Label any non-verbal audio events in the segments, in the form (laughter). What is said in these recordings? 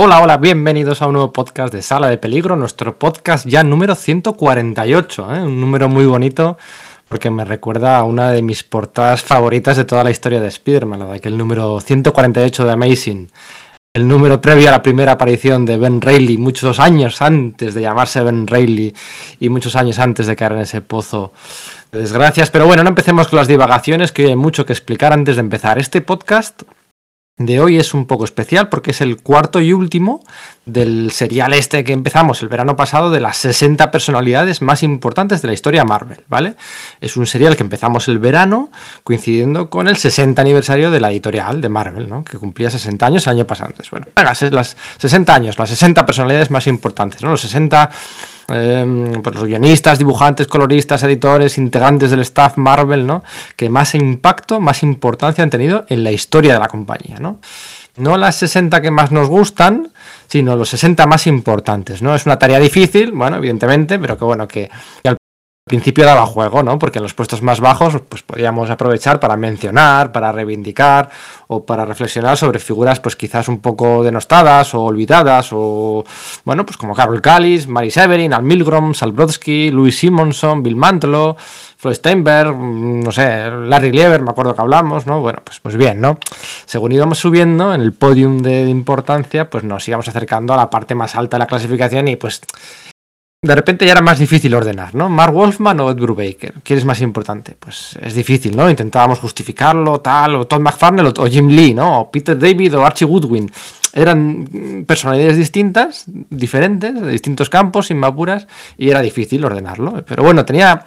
Hola, hola, bienvenidos a un nuevo podcast de Sala de Peligro, nuestro podcast ya número 148, ¿eh? un número muy bonito porque me recuerda a una de mis portadas favoritas de toda la historia de Spider-Man, la de aquel número 148 de Amazing, el número previo a la primera aparición de Ben Reilly, muchos años antes de llamarse Ben Reilly y muchos años antes de caer en ese pozo de desgracias. Pero bueno, no empecemos con las divagaciones, que hay mucho que explicar antes de empezar. Este podcast de hoy es un poco especial porque es el cuarto y último del serial este que empezamos el verano pasado de las 60 personalidades más importantes de la historia Marvel, ¿vale? Es un serial que empezamos el verano coincidiendo con el 60 aniversario de la editorial de Marvel, ¿no? Que cumplía 60 años el año pasado. Bueno, venga, las 60 años, las 60 personalidades más importantes, ¿no? Los 60 eh, pues los guionistas, dibujantes, coloristas, editores, integrantes del staff Marvel, ¿no? Que más impacto, más importancia han tenido en la historia de la compañía, ¿no? No las 60 que más nos gustan, sino los 60 más importantes, ¿no? Es una tarea difícil, bueno, evidentemente, pero que bueno, que, al principio daba juego, ¿no? Porque en los puestos más bajos, pues podíamos aprovechar para mencionar, para reivindicar o para reflexionar sobre figuras, pues quizás un poco denostadas o olvidadas, o bueno, pues como Carol Callis, Mary Severin, Al Milgrom, Sal Brodsky, Louis Simonson, Bill Mantlo, Floyd Steinberg, mm, no sé, Larry Lieber, me acuerdo que hablamos, ¿no? Bueno, pues, pues bien, ¿no? Según íbamos subiendo en el podium de importancia, pues nos íbamos acercando a la parte más alta de la clasificación y pues de repente ya era más difícil ordenar, ¿no? Mark Wolfman o Ed Brubaker, ¿quién es más importante? Pues es difícil, ¿no? Intentábamos justificarlo, tal, o Todd McFarlane o Jim Lee, ¿no? O Peter David o Archie Goodwin. Eran personalidades distintas, diferentes, de distintos campos, sin mapuras, y era difícil ordenarlo. Pero bueno, tenía,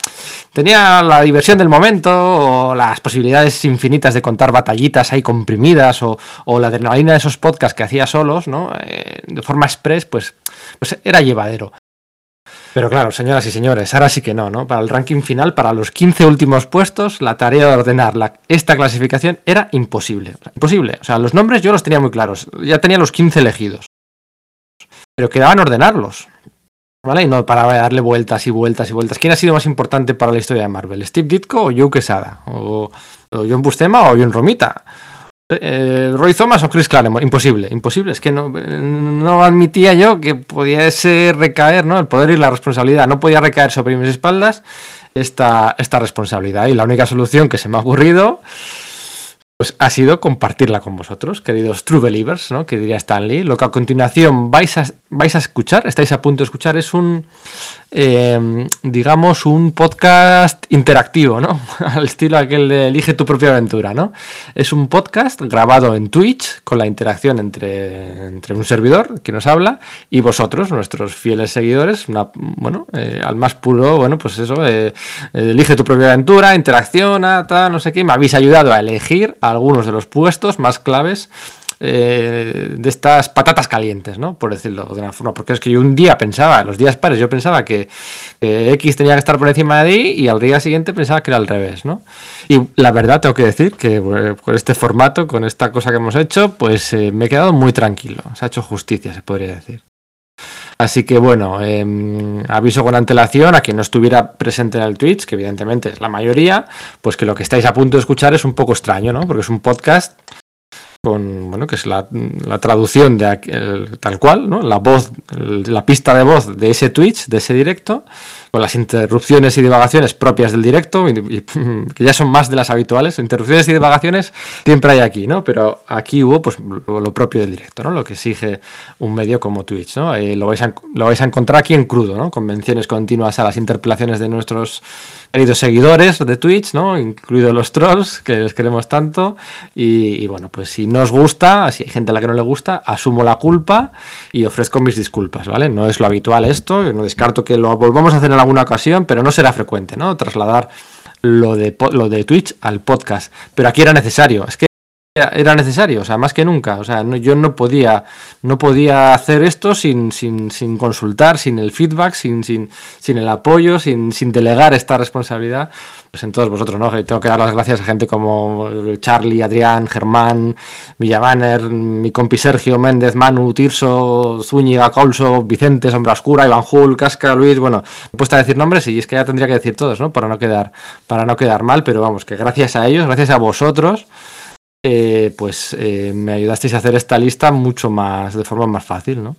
tenía la diversión del momento, o las posibilidades infinitas de contar batallitas ahí comprimidas, o, o la adrenalina de esos podcasts que hacía solos, ¿no? Eh, de forma express, pues, pues era llevadero. Pero claro, señoras y señores, ahora sí que no, ¿no? Para el ranking final, para los 15 últimos puestos, la tarea de ordenar la, esta clasificación era imposible. Imposible. O sea, los nombres yo los tenía muy claros. Ya tenía los 15 elegidos. Pero quedaban ordenarlos. ¿Vale? Y no para darle vueltas y vueltas y vueltas. ¿Quién ha sido más importante para la historia de Marvel? ¿Steve Ditko o Joe Quesada? ¿O, o John Bustema o John Romita? Eh, Roy Thomas o Chris Claremont, imposible, imposible. Es que no, admitía yo que pudiese recaer, ¿no? El poder y la responsabilidad. No podía recaer sobre mis espaldas esta, esta responsabilidad. Y la única solución que se me ha ocurrido pues ha sido compartirla con vosotros, queridos True Believers, ¿no? Que diría Stanley. Lo que a continuación vais a, vais a escuchar, estáis a punto de escuchar, es un, eh, digamos, un podcast interactivo, ¿no? (laughs) Al estilo aquel de Elige tu propia aventura, ¿no? Es un podcast grabado en Twitch con la interacción entre, entre un servidor que nos habla y vosotros, nuestros fieles seguidores, una, bueno, eh, al más puro, bueno, pues eso, eh, elige tu propia aventura, interacciona, tal, no sé qué, me habéis ayudado a elegir algunos de los puestos más claves eh, de estas patatas calientes, ¿no? Por decirlo de una forma. Porque es que yo un día pensaba, en los días pares, yo pensaba que eh, X tenía que estar por encima de Y y al día siguiente pensaba que era al revés, ¿no? Y la verdad, tengo que decir que con este formato, con esta cosa que hemos hecho, pues eh, me he quedado muy tranquilo. Se ha hecho justicia, se podría decir. Así que bueno, eh, aviso con antelación a quien no estuviera presente en el Twitch, que evidentemente es la mayoría, pues que lo que estáis a punto de escuchar es un poco extraño, ¿no? Porque es un podcast con, bueno, que es la, la traducción de aquel, tal cual, ¿no? La voz, la pista de voz de ese Twitch, de ese directo, con las interrupciones y divagaciones propias del directo, y, (laughs) que ya son más de las habituales. Interrupciones y divagaciones siempre hay aquí, ¿no? Pero aquí hubo pues lo, propio del directo, ¿no? Lo que exige un medio como Twitch, ¿no? Eh, lo, vais a, lo vais a encontrar aquí en crudo, ¿no? Con menciones continuas a las interpelaciones de nuestros queridos seguidores de Twitch, ¿no? Incluidos los trolls, que les queremos tanto. Y, y, bueno, pues si no os gusta, si hay gente a la que no le gusta, asumo la culpa y ofrezco mis disculpas, ¿vale? No es lo habitual esto, no descarto que lo volvamos a hacer en alguna ocasión, pero no será frecuente, ¿no? Trasladar lo de, lo de Twitch al podcast. Pero aquí era necesario. Es que era necesario, o sea, más que nunca. O sea, no, yo no podía, no podía hacer esto sin, sin, sin consultar, sin el feedback, sin, sin, sin el apoyo, sin, sin delegar esta responsabilidad pues en todos vosotros, ¿no? Tengo que dar las gracias a gente como Charlie, Adrián, Germán, Villamaner, mi compi Sergio, Méndez, Manu, Tirso, Zúñiga, Colso, Vicente, Sombra Oscura, Iván Jul, Casca, Luis, bueno, he puesto a decir nombres y es que ya tendría que decir todos, ¿no? Para no quedar, para no quedar mal, pero vamos, que gracias a ellos, gracias a vosotros, eh, pues eh, me ayudasteis a hacer esta lista mucho más, de forma más fácil, ¿no?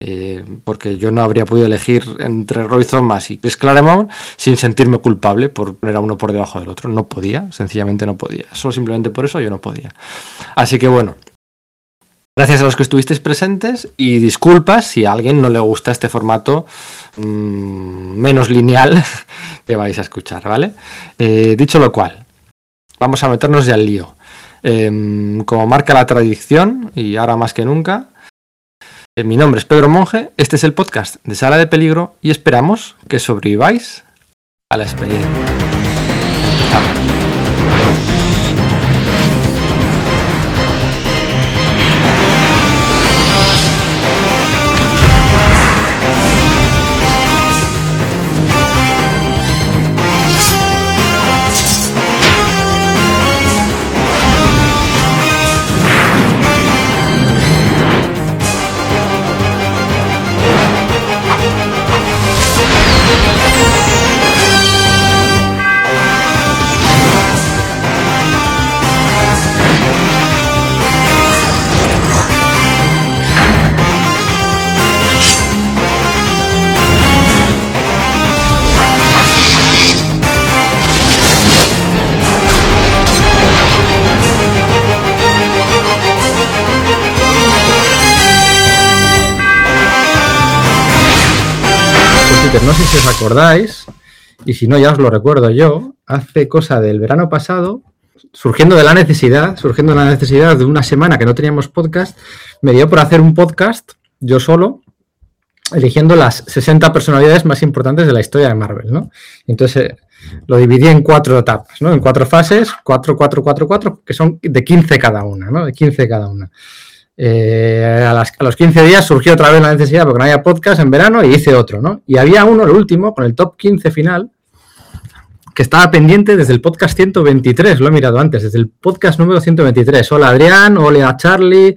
Eh, porque yo no habría podido elegir entre Roy Thomas y Chris Claremont sin sentirme culpable por poner a uno por debajo del otro. No podía, sencillamente no podía. Solo simplemente por eso yo no podía. Así que bueno, gracias a los que estuvisteis presentes y disculpas si a alguien no le gusta este formato mmm, menos lineal (laughs) que vais a escuchar, ¿vale? Dicho lo cual, vamos a meternos ya al lío. Eh, como marca la tradición, y ahora más que nunca, eh, mi nombre es Pedro Monge, este es el podcast de Sala de Peligro y esperamos que sobreviváis a la experiencia. Si os acordáis, y si no ya os lo recuerdo yo, hace cosa del verano pasado, surgiendo de la necesidad, surgiendo de la necesidad de una semana que no teníamos podcast, me dio por hacer un podcast yo solo, eligiendo las 60 personalidades más importantes de la historia de Marvel, ¿no? Entonces eh, lo dividí en cuatro etapas, ¿no? En cuatro fases, cuatro, cuatro, cuatro, cuatro, que son de 15 cada una, ¿no? De 15 cada una. Eh, a, los 15 días surgió otra vez la necesidad porque no había podcast en verano y hice otro, ¿no? Y había uno, el último, con el top 15 final, que estaba pendiente desde el podcast 123, lo he mirado antes, desde el podcast número 123. Hola Adrián, hola Charlie,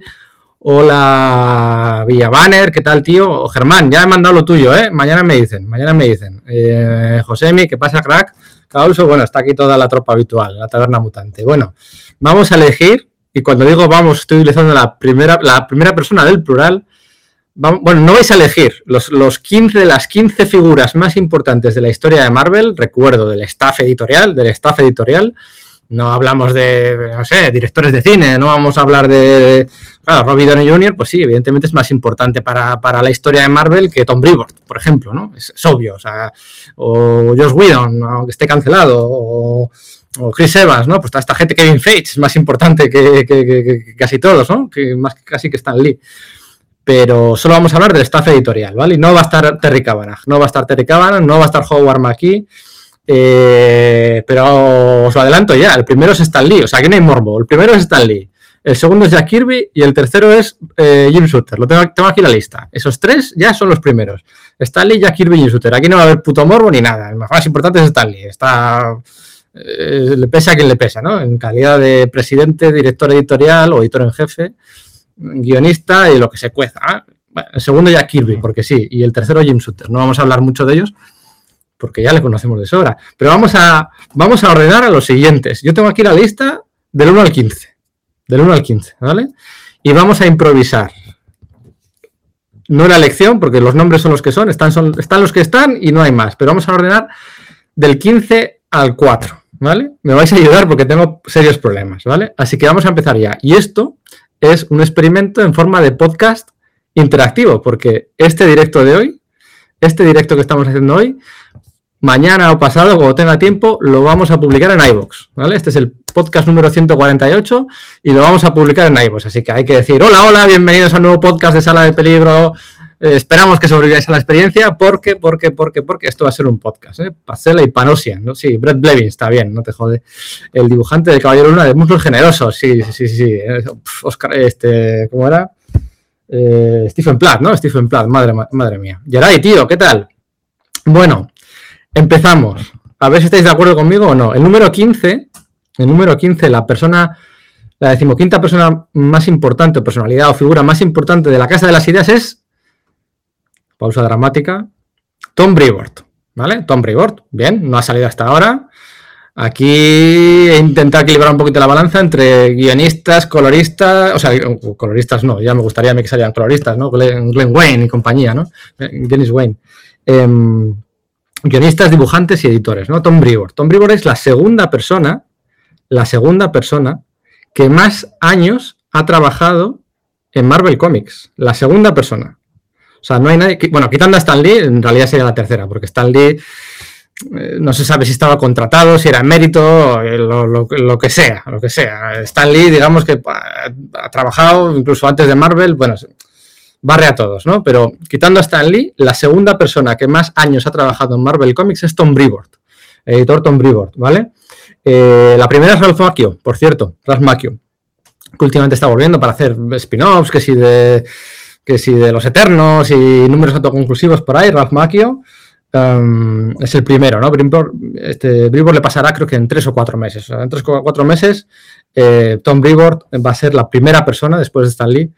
hola Villabanner, ¿qué tal tío? O Germán, ya he mandado lo tuyo, ¿eh? Mañana me dicen, mañana me dicen. Eh, Josemi, ¿qué pasa crack? Causo, bueno, está aquí toda la tropa habitual, la taberna mutante. Bueno, vamos a elegir y cuando digo vamos, estoy utilizando la primera, la primera persona del plural. bueno, no vais a elegir los, los 15 de las 15 figuras más importantes de la historia de Marvel, recuerdo, del staff editorial, del staff editorial. No hablamos de, no sé, directores de cine, no vamos a hablar de. Claro, Robbie Downey Jr., pues sí, evidentemente es más importante para, para la historia de Marvel que Tom Brevoort, por ejemplo, ¿no? Es, es obvio, o sea, o Josh Whedon, aunque esté cancelado, o, o Chris Evans, ¿no? Pues toda esta gente, Kevin Feige, es más importante que, casi todos, ¿no? Que más casi que Stan Lee. Pero solo vamos a hablar del staff editorial, ¿vale? No va a estar Terry Cavanagh, no va a estar Terry Cavanagh, no va a estar Howard McKee, eh, pero os lo adelanto ya, el primero es Stan Lee, o sea, aquí no hay morbo, el primero es Stan Lee, el segundo es Jack Kirby y el tercero es eh, Jim Shooter, lo tengo, tengo, aquí la lista. Esos tres ya son los primeros. Stan Lee, Jack Kirby y Jim Shooter. Aquí no va a haber puto morbo ni nada. El más importante es Stan Lee. Está eh, le pesa a quien le pesa, ¿no? En calidad de presidente, director editorial o editor en jefe, guionista y lo que se cueza. el segundo ya Kirby, porque sí, y el tercero Jim Shooter. No vamos a hablar mucho de ellos porque ya le conocemos de sobra. Pero vamos a, vamos a ordenar a los siguientes. Yo tengo aquí la lista del 1 al 15. Del 1 al 15, ¿vale? Y vamos a improvisar. No la elección, porque los nombres son los que son, están, son, están los que están y no hay más. Pero vamos a ordenar del 15 al 4. ¿Vale? Me vais a ayudar porque tengo serios problemas, ¿vale? Así que vamos a empezar ya. Y esto es un experimento en forma de podcast interactivo, porque este directo de hoy, este directo que estamos haciendo hoy, mañana o pasado, cuando tenga tiempo, lo vamos a publicar en iVoox, ¿vale? Este es el podcast número 148 y lo vamos a publicar en iVoox, así que hay que decir, hola, hola, bienvenidos al nuevo podcast de Sala de Peligro, esperamos que sobreviváis a la experiencia porque, porque, porque, porque esto va a ser un podcast, ¿eh? Y Panosia, ¿no? Sí, Brett Blevin, está bien, no te jode. El dibujante de Caballero Luna de Muslos Generosos, sí, sí, sí, sí. Oscar, este, ¿cómo era? Eh, Stephen Platt, ¿no? Stephen Platt, madre, madre mía. Geray, tío, ¿qué tal? Bueno, empezamos. A ver si estáis de acuerdo conmigo o no. El número 15, el número 15, la persona, la decimoquinta persona más importante, personalidad o figura más importante de la Casa de las Ideas es pausa dramática. Tom Brevoort, ¿vale? Tom Brevoort, bien, no ha salido hasta ahora. Aquí he intentado equilibrar un poquito la balanza entre guionistas, coloristas, o sea, coloristas no, ya me gustaría que salieran coloristas, ¿no? Glenn, Wayne y compañía, ¿no? Dennis Wayne. Em, guionistas, dibujantes y editores, ¿no? Tom Brevoort. Tom Brevoort es la segunda persona, la segunda persona que más años ha trabajado en Marvel Comics. La segunda persona. O sea, no hay nadie. bueno, quitando a Stan Lee, en realidad sería la tercera, porque Stan Lee eh, no se sabe si estaba contratado, si era mérito, eh, lo, que sea, lo que sea. Stan Lee, digamos que ha, trabajado incluso antes de Marvel, bueno, barre a todos, ¿no? Pero quitando a Stan Lee, la segunda persona que más años ha trabajado en Marvel Comics es Tom Brevoort, editor Tom Brevoort, ¿vale? Eh, la primera es Ralph Macchio, por cierto, Ralph Macchio, que últimamente está volviendo para hacer spin-offs, que si de que si de los Eternos y números autoconclusivos por ahí, Ralph Macchio um, es el primero, ¿no? Bribor, este, le pasará creo que en tres o cuatro meses. en tres o cuatro meses eh, Tom Bribor va a ser la primera persona después de Stan Lee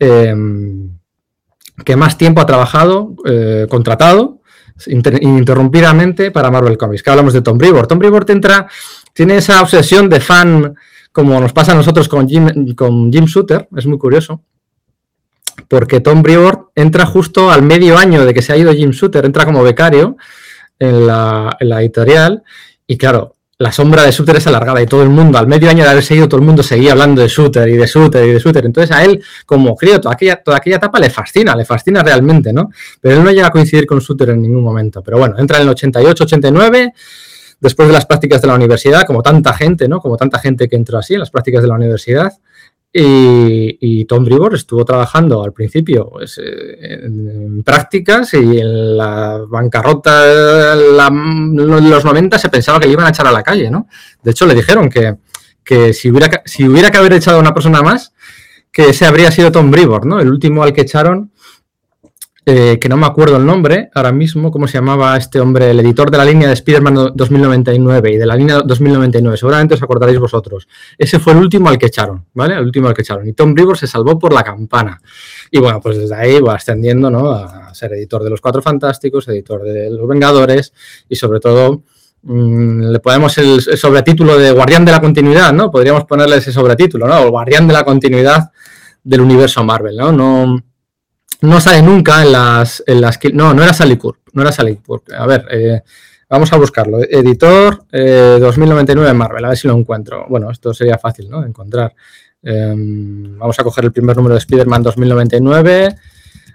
em, que más tiempo ha trabajado, eh, contratado ininterrumpidamente para Marvel Comics. Que hablamos de Tom Brevoort. Tom Brevoort entra, tiene esa obsesión de fan como nos pasa a nosotros con Jim, con Jim Shooter, es muy curioso, porque Tom Brevoort entra justo al medio año de que se ha ido Jim Shooter, entra como becario en la, editorial, y claro, la sombra de Shooter es alargada y todo el mundo, al medio año de haberse ido, todo el mundo seguía hablando de Shooter y de Shooter y de Shooter. Entonces a él, como crío, toda aquella, toda aquella etapa le fascina, le fascina realmente, ¿no? Pero él no llega a coincidir con Shooter en ningún momento. Pero bueno, entra en el 88, 89 después de las prácticas de la universidad, como tanta gente, ¿no? Como tanta gente que entró así en las prácticas de la universidad. Y, Tom Bribor estuvo trabajando al principio pues, eh, en, prácticas y en la bancarrota de los 90 se pensaba que le iban a echar a la calle, ¿no? De hecho, le dijeron que, que si, hubiera, si hubiera que haber echado a una persona más, que ese habría sido Tom Bribor, ¿no? El último al que echaron eh, que no me acuerdo el nombre ahora mismo, cómo se llamaba este hombre, el editor de la línea de Spider-Man 2099 y de la línea 2099, seguramente os acordaréis vosotros. Ese fue el último al que echaron, ¿vale? El último al que echaron. Y Tom Brevoort se salvó por la campana. Y bueno, pues desde ahí va ascendiendo, ¿no? A ser editor de Los Cuatro Fantásticos, editor de Los Vengadores y sobre todo mm, le ponemos el, sobretítulo de Guardián de la Continuidad, ¿no? Podríamos ponerle ese sobretítulo, ¿no? O Guardián de la Continuidad del universo Marvel, ¿no? No no sale nunca en las, en las no, no era Sally no era Sally A ver, eh, vamos a buscarlo. Editor 2099 eh, Marvel, a ver si lo encuentro. Bueno, esto sería fácil, ¿no? Encontrar. Em, vamos a coger el primer número de Spider-Man 2099,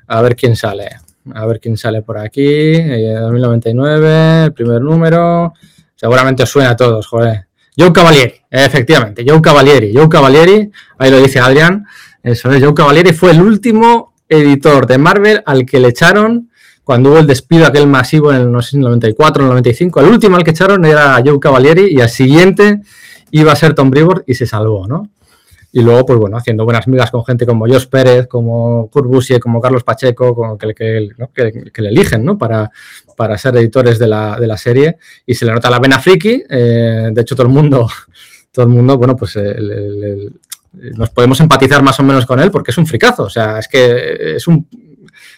a ver quién sale. A ver quién sale por aquí. 2099, eh, el primer número. Seguramente os suena a todos, joder. Joe Cavalieri, efectivamente, Joe Cavalieri. Joe Cavalieri, ahí lo dice Adrián. Eso es, Joe Cavalieri fue el último editor de Marvel al que le echaron cuando hubo el despido aquel masivo en el, no sé, 94 o 95. El último al que echaron era Joe Cavalieri y al siguiente iba a ser Tom Brevoort y se salvó, ¿no? Y luego, pues bueno, haciendo buenas migas con gente como Josh Pérez, como Kurt Busiek, como Carlos Pacheco, como que, que, le eligen, ¿no? Para, para ser editores de la, serie. Y se le nota la vena friki. Eh, de hecho, todo el mundo, (laughs) todo el mundo, bueno, pues el, nos podemos empatizar más o menos con él porque es un fricazo. O sea, es que es un,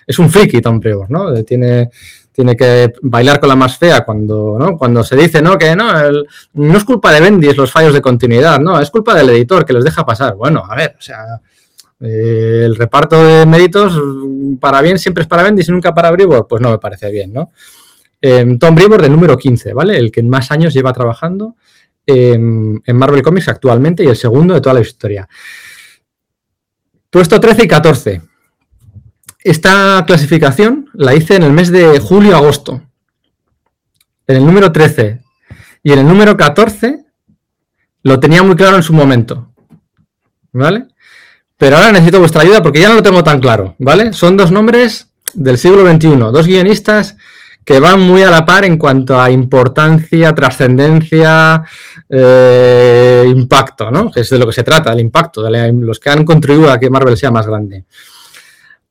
es un friki Tom Brevoort, ¿no? Tiene, tiene que bailar con la más fea cuando, ¿no? cuando se dice ¿no? que no, no es culpa de Bendis los fallos de continuidad, no, es culpa del editor que los deja pasar. Bueno, a ver, o sea, eh, el reparto de méritos para bien siempre es para Bendis y nunca para Brevoort, pues no me parece bien, ¿no? Eh, Tom Brevoort del número 15, ¿vale? El que más años lleva trabajando en, Marvel Comics actualmente y el segundo de toda la historia. Puesto 13 y 14. Esta clasificación la hice en el mes de julio-agosto. En el número 13 y en el número 14 lo tenía muy claro en su momento. ¿Vale? Pero ahora necesito vuestra ayuda porque ya no lo tengo tan claro. ¿Vale? Son dos nombres del siglo XXI, dos guionistas que van muy a la par en cuanto a importancia, trascendencia, eh, impacto, ¿no? Es de lo que se trata, el impacto, de los que han contribuido a que Marvel sea más grande.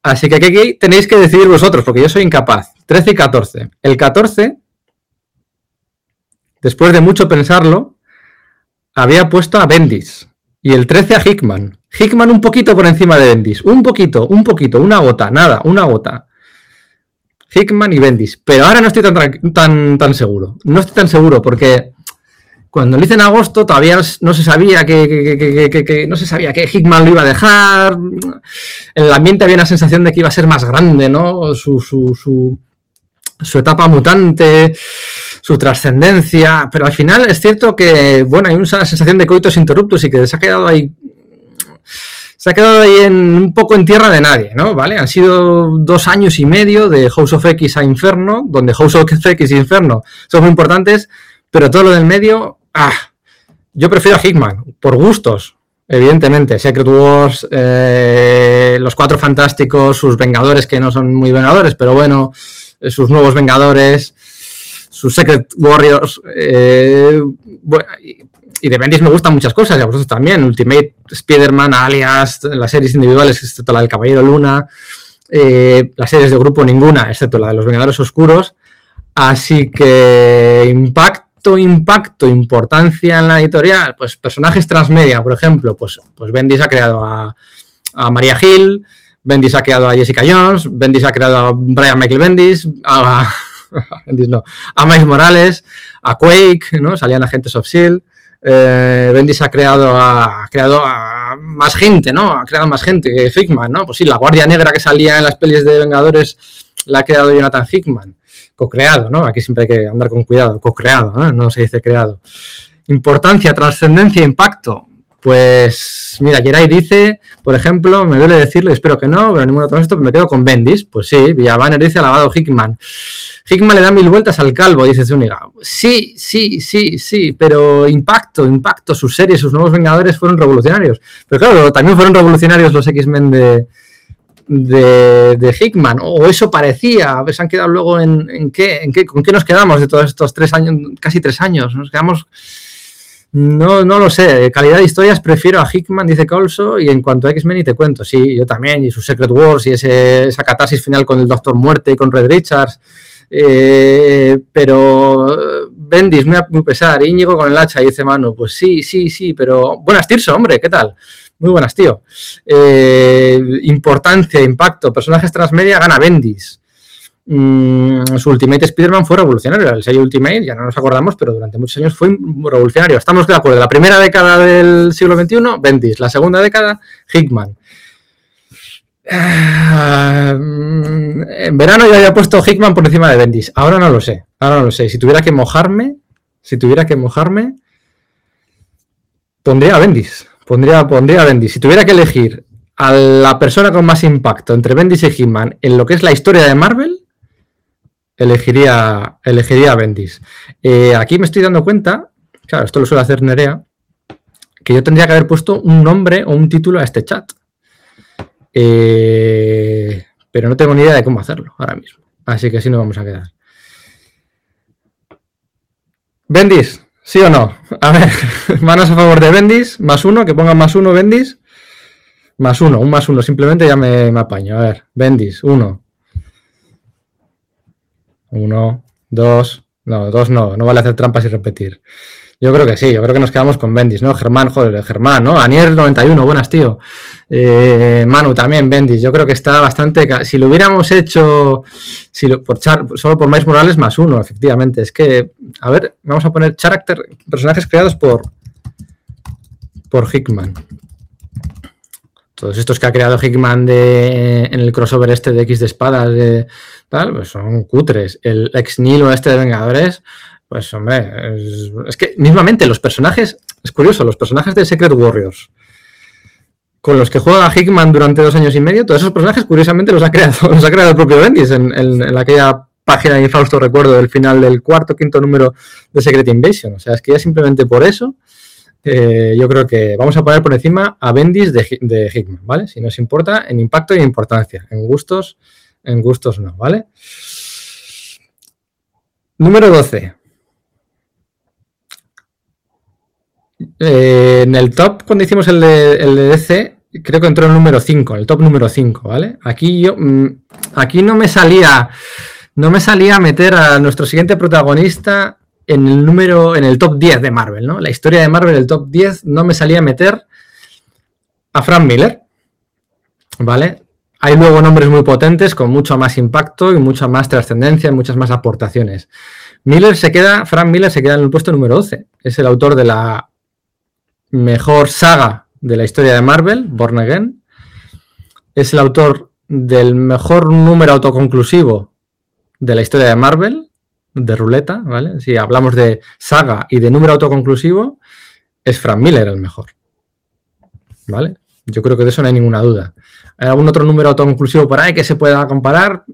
Así que aquí tenéis que decidir vosotros, porque yo soy incapaz. 13 y 14. El 14, después de mucho pensarlo, había puesto a Bendis y el 13 a Hickman. Hickman un poquito por encima de Bendis, un poquito, un poquito, una gota, nada, una gota. Hickman y Bendis. Pero ahora no estoy tan, tan, tan seguro. No estoy tan seguro porque cuando lo hice en agosto todavía no se sabía que, no se sabía que Hickman lo iba a dejar. En el ambiente había una sensación de que iba a ser más grande, ¿no? Su, su, su, su etapa mutante, su trascendencia. Pero al final es cierto que, bueno, hay una sensación de coitos interruptos y que se ha quedado ahí se ha quedado ahí en, un poco en tierra de nadie, ¿no? ¿Vale? Han sido dos años y medio de House of X a Inferno, donde House of X y Inferno son muy importantes, pero todo lo del medio, ah, yo prefiero a Hickman, por gustos, evidentemente. Secret Wars, eh, los Cuatro Fantásticos, sus Vengadores, que no son muy Vengadores, pero bueno, sus nuevos Vengadores, sus Secret Warriors, eh, bueno, y de Bendis me gustan muchas cosas, y a vosotros también. Ultimate Spider-Man, Alias, las series individuales, excepto la del Caballero Luna, eh, las series de grupo ninguna, excepto la de los Vengadores Oscuros. Así que impacto, impacto, importancia en la editorial, pues personajes transmedia, por ejemplo, pues, pues Bendis ha creado a, María Hill, Bendis ha creado a Jessica Jones, Bendis ha creado a Brian Michael Bendis, a, (laughs) Bendis no, a Miles Morales, a Quake, ¿no? Salían agentes of S.H.I.E.L.D., eh, Bendis ha creado, a, ha creado a más gente, ¿no? Ha creado más gente que Hickman, ¿no? Pues sí, la Guardia Negra que salía en las pelis de Vengadores la ha creado Jonathan Hickman, co-creado, ¿no? Aquí siempre hay que andar con cuidado, co-creado, ¿no? no se dice creado. Importancia, trascendencia, impacto. Pues mira, Geray dice, por ejemplo, me duele decirlo, espero que no, pero ninguno de esto, me quedo con Bendis. Pues sí, Villabanner dice alabado Hickman. Hickman le da mil vueltas al calvo, dice Zúñiga. Sí, sí, sí, sí, pero impacto, impacto. Sus series, sus nuevos Vengadores fueron revolucionarios. Pero claro, también fueron revolucionarios los X-Men de, de, Hickman, o eso parecía. Se han quedado luego en, en, qué, en qué, con qué nos quedamos de todos estos tres años, casi tres años. Nos quedamos no, no lo sé. Calidad de historias prefiero a Hickman, dice Colso, y en cuanto a X-Men y te cuento, sí, yo también, y su Secret Wars y ese, esa catarsis final con el Doctor Muerte y con Red Richards. Eh, pero Bendis, muy, muy pesar, Íñigo con el hacha, dice Manu, pues sí, sí, sí, pero buenas Tirso, hombre, ¿qué tal? Muy buenas, tío. Eh, importancia, impacto, personajes transmedia, gana Bendis. Mm, su Ultimate Spider-Man fue revolucionario. El sello Ultimate, ya no nos acordamos, pero durante muchos años fue revolucionario. Estamos de acuerdo. La primera década del siglo XXI, Bendis. La segunda década, Hickman. Ah, en verano ya había puesto Hickman por encima de Bendis. Ahora no lo sé. Ahora no lo sé. Si tuviera que mojarme, si tuviera que mojarme, pondría a Bendis. Pondría, pondría a Bendis. Si tuviera que elegir a la persona con más impacto entre Bendis y Hickman en lo que es la historia de Marvel, elegiría, elegiría a Bendis. Eh, aquí me estoy dando cuenta, claro, esto lo suele hacer Nerea, que yo tendría que haber puesto un nombre o un título a este chat. Eh, pero no tengo ni idea de cómo hacerlo ahora mismo. Así que así nos vamos a quedar. Bendis, ¿sí o no? A ver, (laughs) manos a favor de Bendis, más uno, que pongan más uno, Bendis. Más uno, un más uno, simplemente ya me, me apaño. A ver, Bendis, uno. Uno, dos, no, dos no, no vale hacer trampas y repetir. Yo creo que sí, yo creo que nos quedamos con Bendis, ¿no? Germán, joder, Germán, ¿no? Anier 91, buenas, tío. Eh, Manu también, Bendis, yo creo que está bastante... Si lo hubiéramos hecho si por solo por Mais Morales más uno, efectivamente. Es que, a ver, vamos a poner character, personajes creados por, por Hickman. Todos estos que ha creado Hickman de, en el crossover este de X de espadas, de tal, pues son cutres. El ex Nilo este de Vengadores, pues hombre, es, que mismamente los personajes, es curioso, los personajes de Secret Warriors, con los que juega Hickman durante dos años y medio, todos esos personajes curiosamente los ha creado, (laughs) los ha creado el propio Bendis en, en aquella página de infausto recuerdo del final del cuarto, quinto número de Secret Invasion. O sea, es que ya simplemente por eso eh, yo creo que vamos a poner por encima a Bendis de, de, Hickman, ¿vale? Si nos importa en impacto y en importancia. En gustos, en gustos no, ¿vale? Número 12. Eh, en el top, cuando hicimos el de DC, creo que entró el número 5, el top número 5, ¿vale? Aquí yo, mm, aquí no me salía, no me salía a meter a nuestro siguiente protagonista en el número, en el top 10 de Marvel, ¿no? La historia de Marvel, el top 10, no me salía a meter a Frank Miller, ¿vale? Hay luego nombres muy potentes con mucho más impacto y mucha más trascendencia y muchas más aportaciones. Miller se queda, Frank Miller se queda en el puesto número 12. Es el autor de la mejor saga de la historia de Marvel, Born Again. Es el autor del mejor número autoconclusivo de la historia de Marvel, de ruleta, ¿vale? Si hablamos de saga y de número autoconclusivo, es Frank Miller el mejor. ¿Vale? Yo creo que de eso no hay ninguna duda. ¿Hay algún otro número autoconclusivo por ahí que se pueda comparar?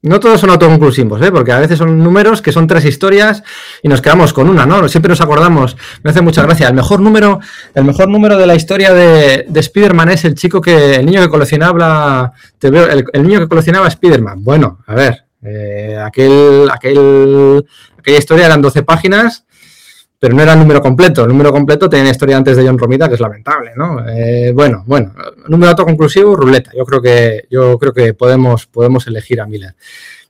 No todos son autoconclusivos, ¿eh? porque a veces son números que son tres historias y nos quedamos con una, ¿no? Siempre nos acordamos, me hace mucha gracia. El mejor número, el mejor número de la historia de, de Spider-Man es el chico que, el niño que coleccionaba, te veo, el, el niño que coleccionaba Spider-Man. Bueno, a ver, eh, aquel, aquel, aquella historia eran 12 páginas pero no era el número completo. El número completo tenía historia antes de John Romita, que es lamentable, ¿no? Eh, bueno, bueno, número autoconclusivo, ruleta. Yo creo que, yo creo que podemos, podemos elegir a Miller.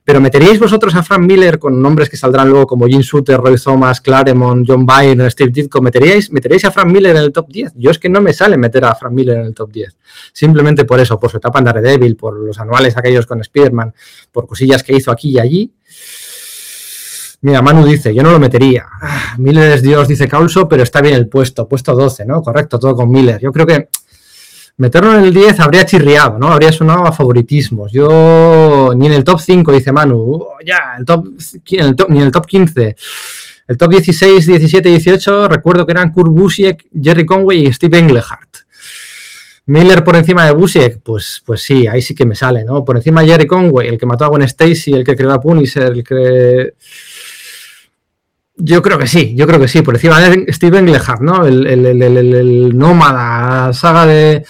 Pero ¿meteríais vosotros a Frank Miller con nombres que saldrán luego como Jim Shooter, Roy Thomas, Claremont, John Byrne, Steve Ditko? ¿Meteríais, ¿Meteríais a Frank Miller en el top 10? Yo es que no me sale meter a Frank Miller en el top 10. Simplemente por eso, por su etapa en Daredevil, por los anuales aquellos con Spearman, por cosillas que hizo aquí y allí. Mira, Manu dice, yo no lo metería. Ah, Miller es Dios, dice Caulso, pero está bien el puesto, puesto 12, ¿no? Correcto, todo con Miller. Yo creo que meterlo en el 10 habría chirriado, ¿no? Habría sonado a favoritismos. Yo ni en el top 5, dice Manu, oh, ya, el top, ni en el top 15. El top 16, 17 y 18, recuerdo que eran Kurt Busiek, Jerry Conway y Steve Englehart. Miller por encima de Busiek, pues, pues sí, ahí sí que me sale, ¿no? Por encima de Jerry Conway, el que mató a Gwen Stacy, el que creó a Punisher, el que yo creo que sí, yo creo que sí. Por encima de Steven Englehart, ¿no? El, el, el, el, nómada, saga de.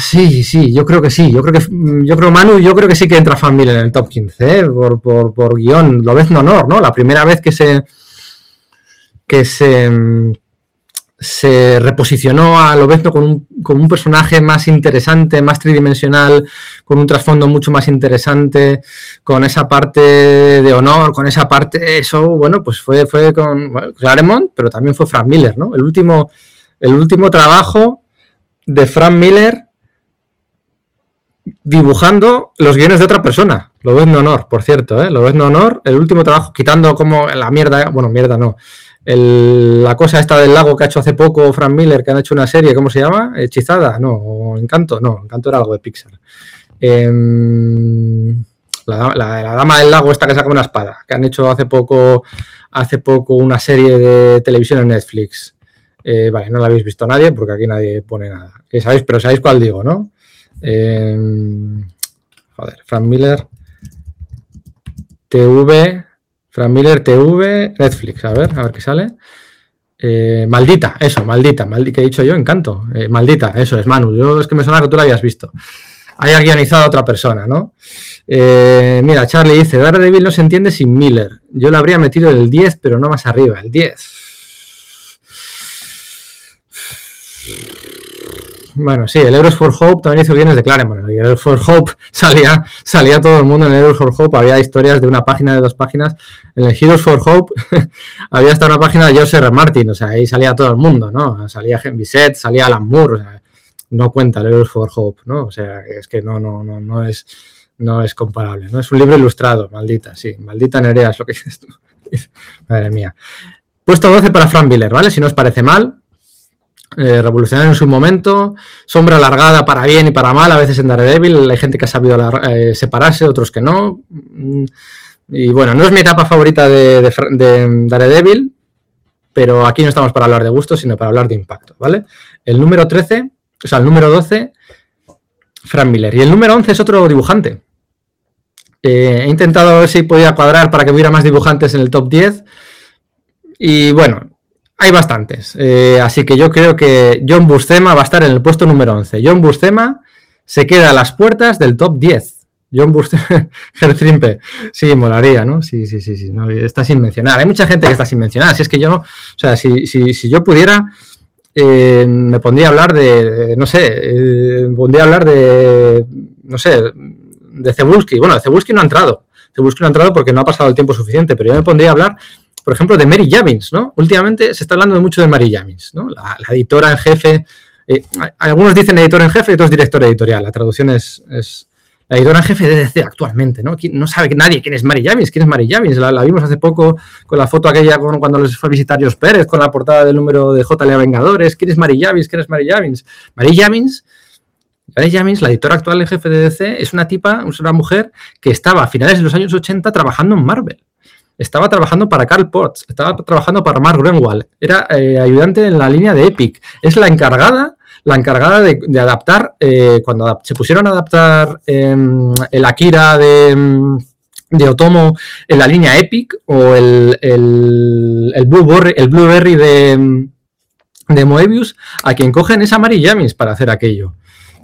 Sí, sí, yo creo que sí. Yo creo que yo creo Manu, yo creo que sí que entra familia en el top 15, ¿eh? por, por, por guion. Lo ves no honor, ¿no? La primera vez que se que se se reposicionó a Lobezno con un, con un personaje más interesante, más tridimensional, con un trasfondo mucho más interesante, con esa parte de honor, con esa parte, eso, bueno, pues fue, fue con Claremont, pero también fue Frank Miller, ¿no? El último, el último trabajo de Frank Miller dibujando los guiones de otra persona. Lo honor, por cierto, ¿eh? Lo honor, el último trabajo, quitando como la mierda, bueno, mierda no, la cosa esta del lago que ha hecho hace poco Frank Miller, que han hecho una serie, ¿cómo se llama? Hechizada, no, Encanto, no, Encanto era algo de Pixar. Em, la, dama del lago esta que saca una espada, que han hecho hace poco, hace poco una serie de televisión en Netflix. Eh, vale, no la habéis visto nadie porque aquí nadie pone nada. ¿Sabéis? Pero sabéis cuál digo, ¿no? Em, joder, Frank Miller TV Frank Miller TV, Netflix, a ver, a ver qué sale. Eh, maldita, eso, maldita, maldita, que he dicho yo, encanto. Eh, maldita, eso es, Manu. Yo es que me suena que tú la habías visto. Haya guionizado a otra persona, ¿no? Eh, mira, Charlie dice, Daredevil no se entiende sin Miller. Yo le habría metido el 10, pero no más arriba, el 10. Bueno, sí, el Heroes for Hope también hizo bienes de Claremont. El Heroes for Hope (laughs) salía, salía todo el mundo en el Heroes for Hope. Había historias de una página, de dos páginas. En el Heroes for Hope (laughs) había hasta una página de Joseph Martin. O sea, ahí salía todo el mundo, ¿no? Salía Henry Set, salía Alan Moore. O sea, no cuenta el Heroes for Hope, ¿no? O sea, es que no, no, no, no es no es comparable, ¿no? Es un libro ilustrado, maldita, sí, maldita Nerea, es lo que dices tú. (laughs) Madre mía. Puesto 12 para Frank Miller, ¿vale? Si no os parece mal, eh, revolucionario en su momento, sombra alargada para bien y para mal, a veces en Daredevil hay gente que ha sabido eh, separarse, otros que no. Mm, y bueno, no es mi etapa favorita de, Daredevil, pero aquí no estamos para hablar de gusto, sino para hablar de impacto, ¿vale? El número 13, o sea, el número 12, Frank Miller. Y el número 11 es otro dibujante. Eh, he intentado ver si podía cuadrar para que hubiera más dibujantes en el top 10. Y bueno, hay bastantes. Eh, así que yo creo que John Buscema va a estar en el puesto número 11. John Buscema se queda a las puertas del top 10. John Buscema, (laughs) Gertrimpe. Sí, molaría, ¿no? Sí, sí, sí, sí. está sin mencionar. Hay mucha gente que está sin mencionar. Si es que yo no. O sea, si, si, yo pudiera. Eh, me pondría a hablar de, no sé, eh, me pondría a hablar de, no sé, de Cebulski. Bueno, Cebulski no ha entrado. Cebulski no ha entrado porque no ha pasado el tiempo suficiente, pero yo me pondría a hablar por ejemplo, de Mary Javins, ¿no? Últimamente se está hablando mucho de Mary Javins, ¿no? La, editora en jefe. Eh, algunos dicen editor en jefe y otros director editorial. La traducción es, la editora en jefe de DC actualmente, ¿no? No sabe nadie quién es Mary Javins, quién es Mary Javins. La, vimos hace poco con la foto aquella cuando les fue a visitar Jos Pérez, con la portada del número de JLA Vengadores. ¿Quién es Mary Javins? ¿Quién es Mary Javins? Mary Javins Mary Javins, la editora actual en jefe de DC, es una tipa, es una mujer que estaba a finales de los años 80 trabajando en Marvel. Estaba trabajando para Carl Potts, estaba trabajando para Mark Greenwald, era eh, ayudante en la línea de Epic. Es la encargada la encargada de, adaptar, eh, cuando se pusieron a adaptar em, el Akira de, de, Otomo en la línea Epic o el, el, el, Blueberry, el Blueberry de, de Moebius, a quien cogen es a Mary James para hacer aquello.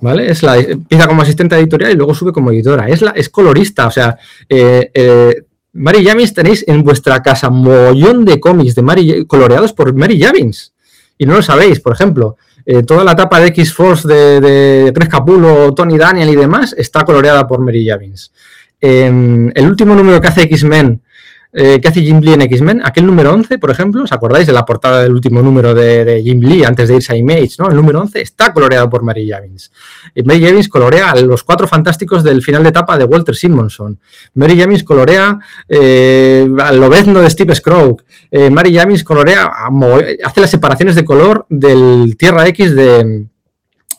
¿Vale? Es la, empieza como asistente editorial y luego sube como editora. Es, la, es colorista, o sea, eh, Mary Javins tenéis en vuestra casa mollón de cómics de Mary, coloreados por Mary Javins. Y no lo sabéis, por ejemplo, eh, toda la etapa de X-Force de, de Capulo, Tony Daniel y demás está coloreada por Mary Javins. el último número que hace X-Men eh, que hace Jim Lee en X-Men, aquel número 11, por ejemplo, ¿os acordáis de la portada del último número de, Jim Lee antes de irse a Image? ¿no? El número 11 está coloreado por Mary Javins. Y Mary Javins colorea a los cuatro fantásticos del final de etapa de Walter Simonson. Mary Javins colorea eh, al lobezno de Steve Scrooge. Eh, Mary Javins colorea, hace las separaciones de color del Tierra X de,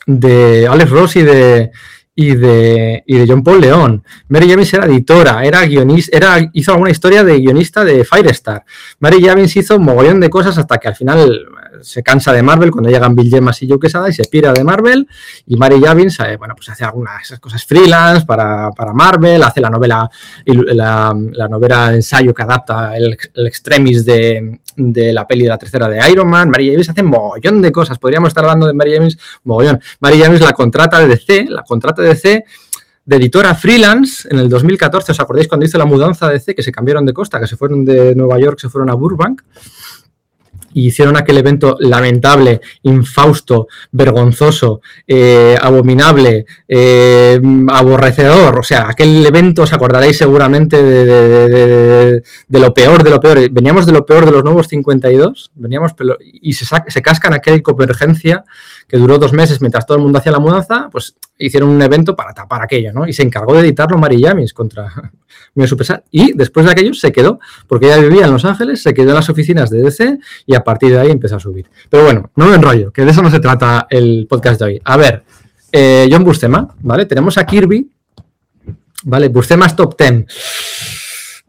de Alex Ross y de, y de, y de John Paul León. Mary Javins era editora, era guionista, era, hizo alguna historia de guionista de Firestar. Mary Javins hizo un mogollón de cosas hasta que al final se cansa de Marvel cuando llegan Bill Gemas y Joe Quesada y se pira de Marvel y Mary Javins eh, bueno, pues hace algunas cosas freelance para, Marvel, hace la novela la, la novela ensayo que adapta el, extremis de, la peli de la tercera de Iron Man. Mary Javins hace mogollón de cosas. Podríamos estar hablando de Mary Javins mogollón. Mary Javins la contrata de DC, la contrata de DC de editora freelance en el 2014. ¿Os acordáis cuando hizo la mudanza de DC que se cambiaron de costa, que se fueron de Nueva York, se fueron a Burbank? Y hicieron aquel evento lamentable, infausto, vergonzoso, eh, abominable, eh, aborrecedor. O sea, aquel evento os acordaréis seguramente de, lo peor de lo peor. Veníamos de lo peor de los nuevos 52, veníamos y se, se cascan aquella convergencia que duró dos meses mientras todo el mundo hacía la mudanza, pues hicieron un evento para tapar aquello, ¿no? Y se encargó de editarlo Mary James contra muy su pesar. Y después de aquello se quedó, porque ella vivía en Los Ángeles, se quedó en las oficinas de DC y a partir de ahí empezó a subir. Pero bueno, no me enrollo, que de eso no se trata el podcast de hoy. A ver, eh, John Bustema, ¿vale? Tenemos a Kirby, ¿vale? Bustema's top 10.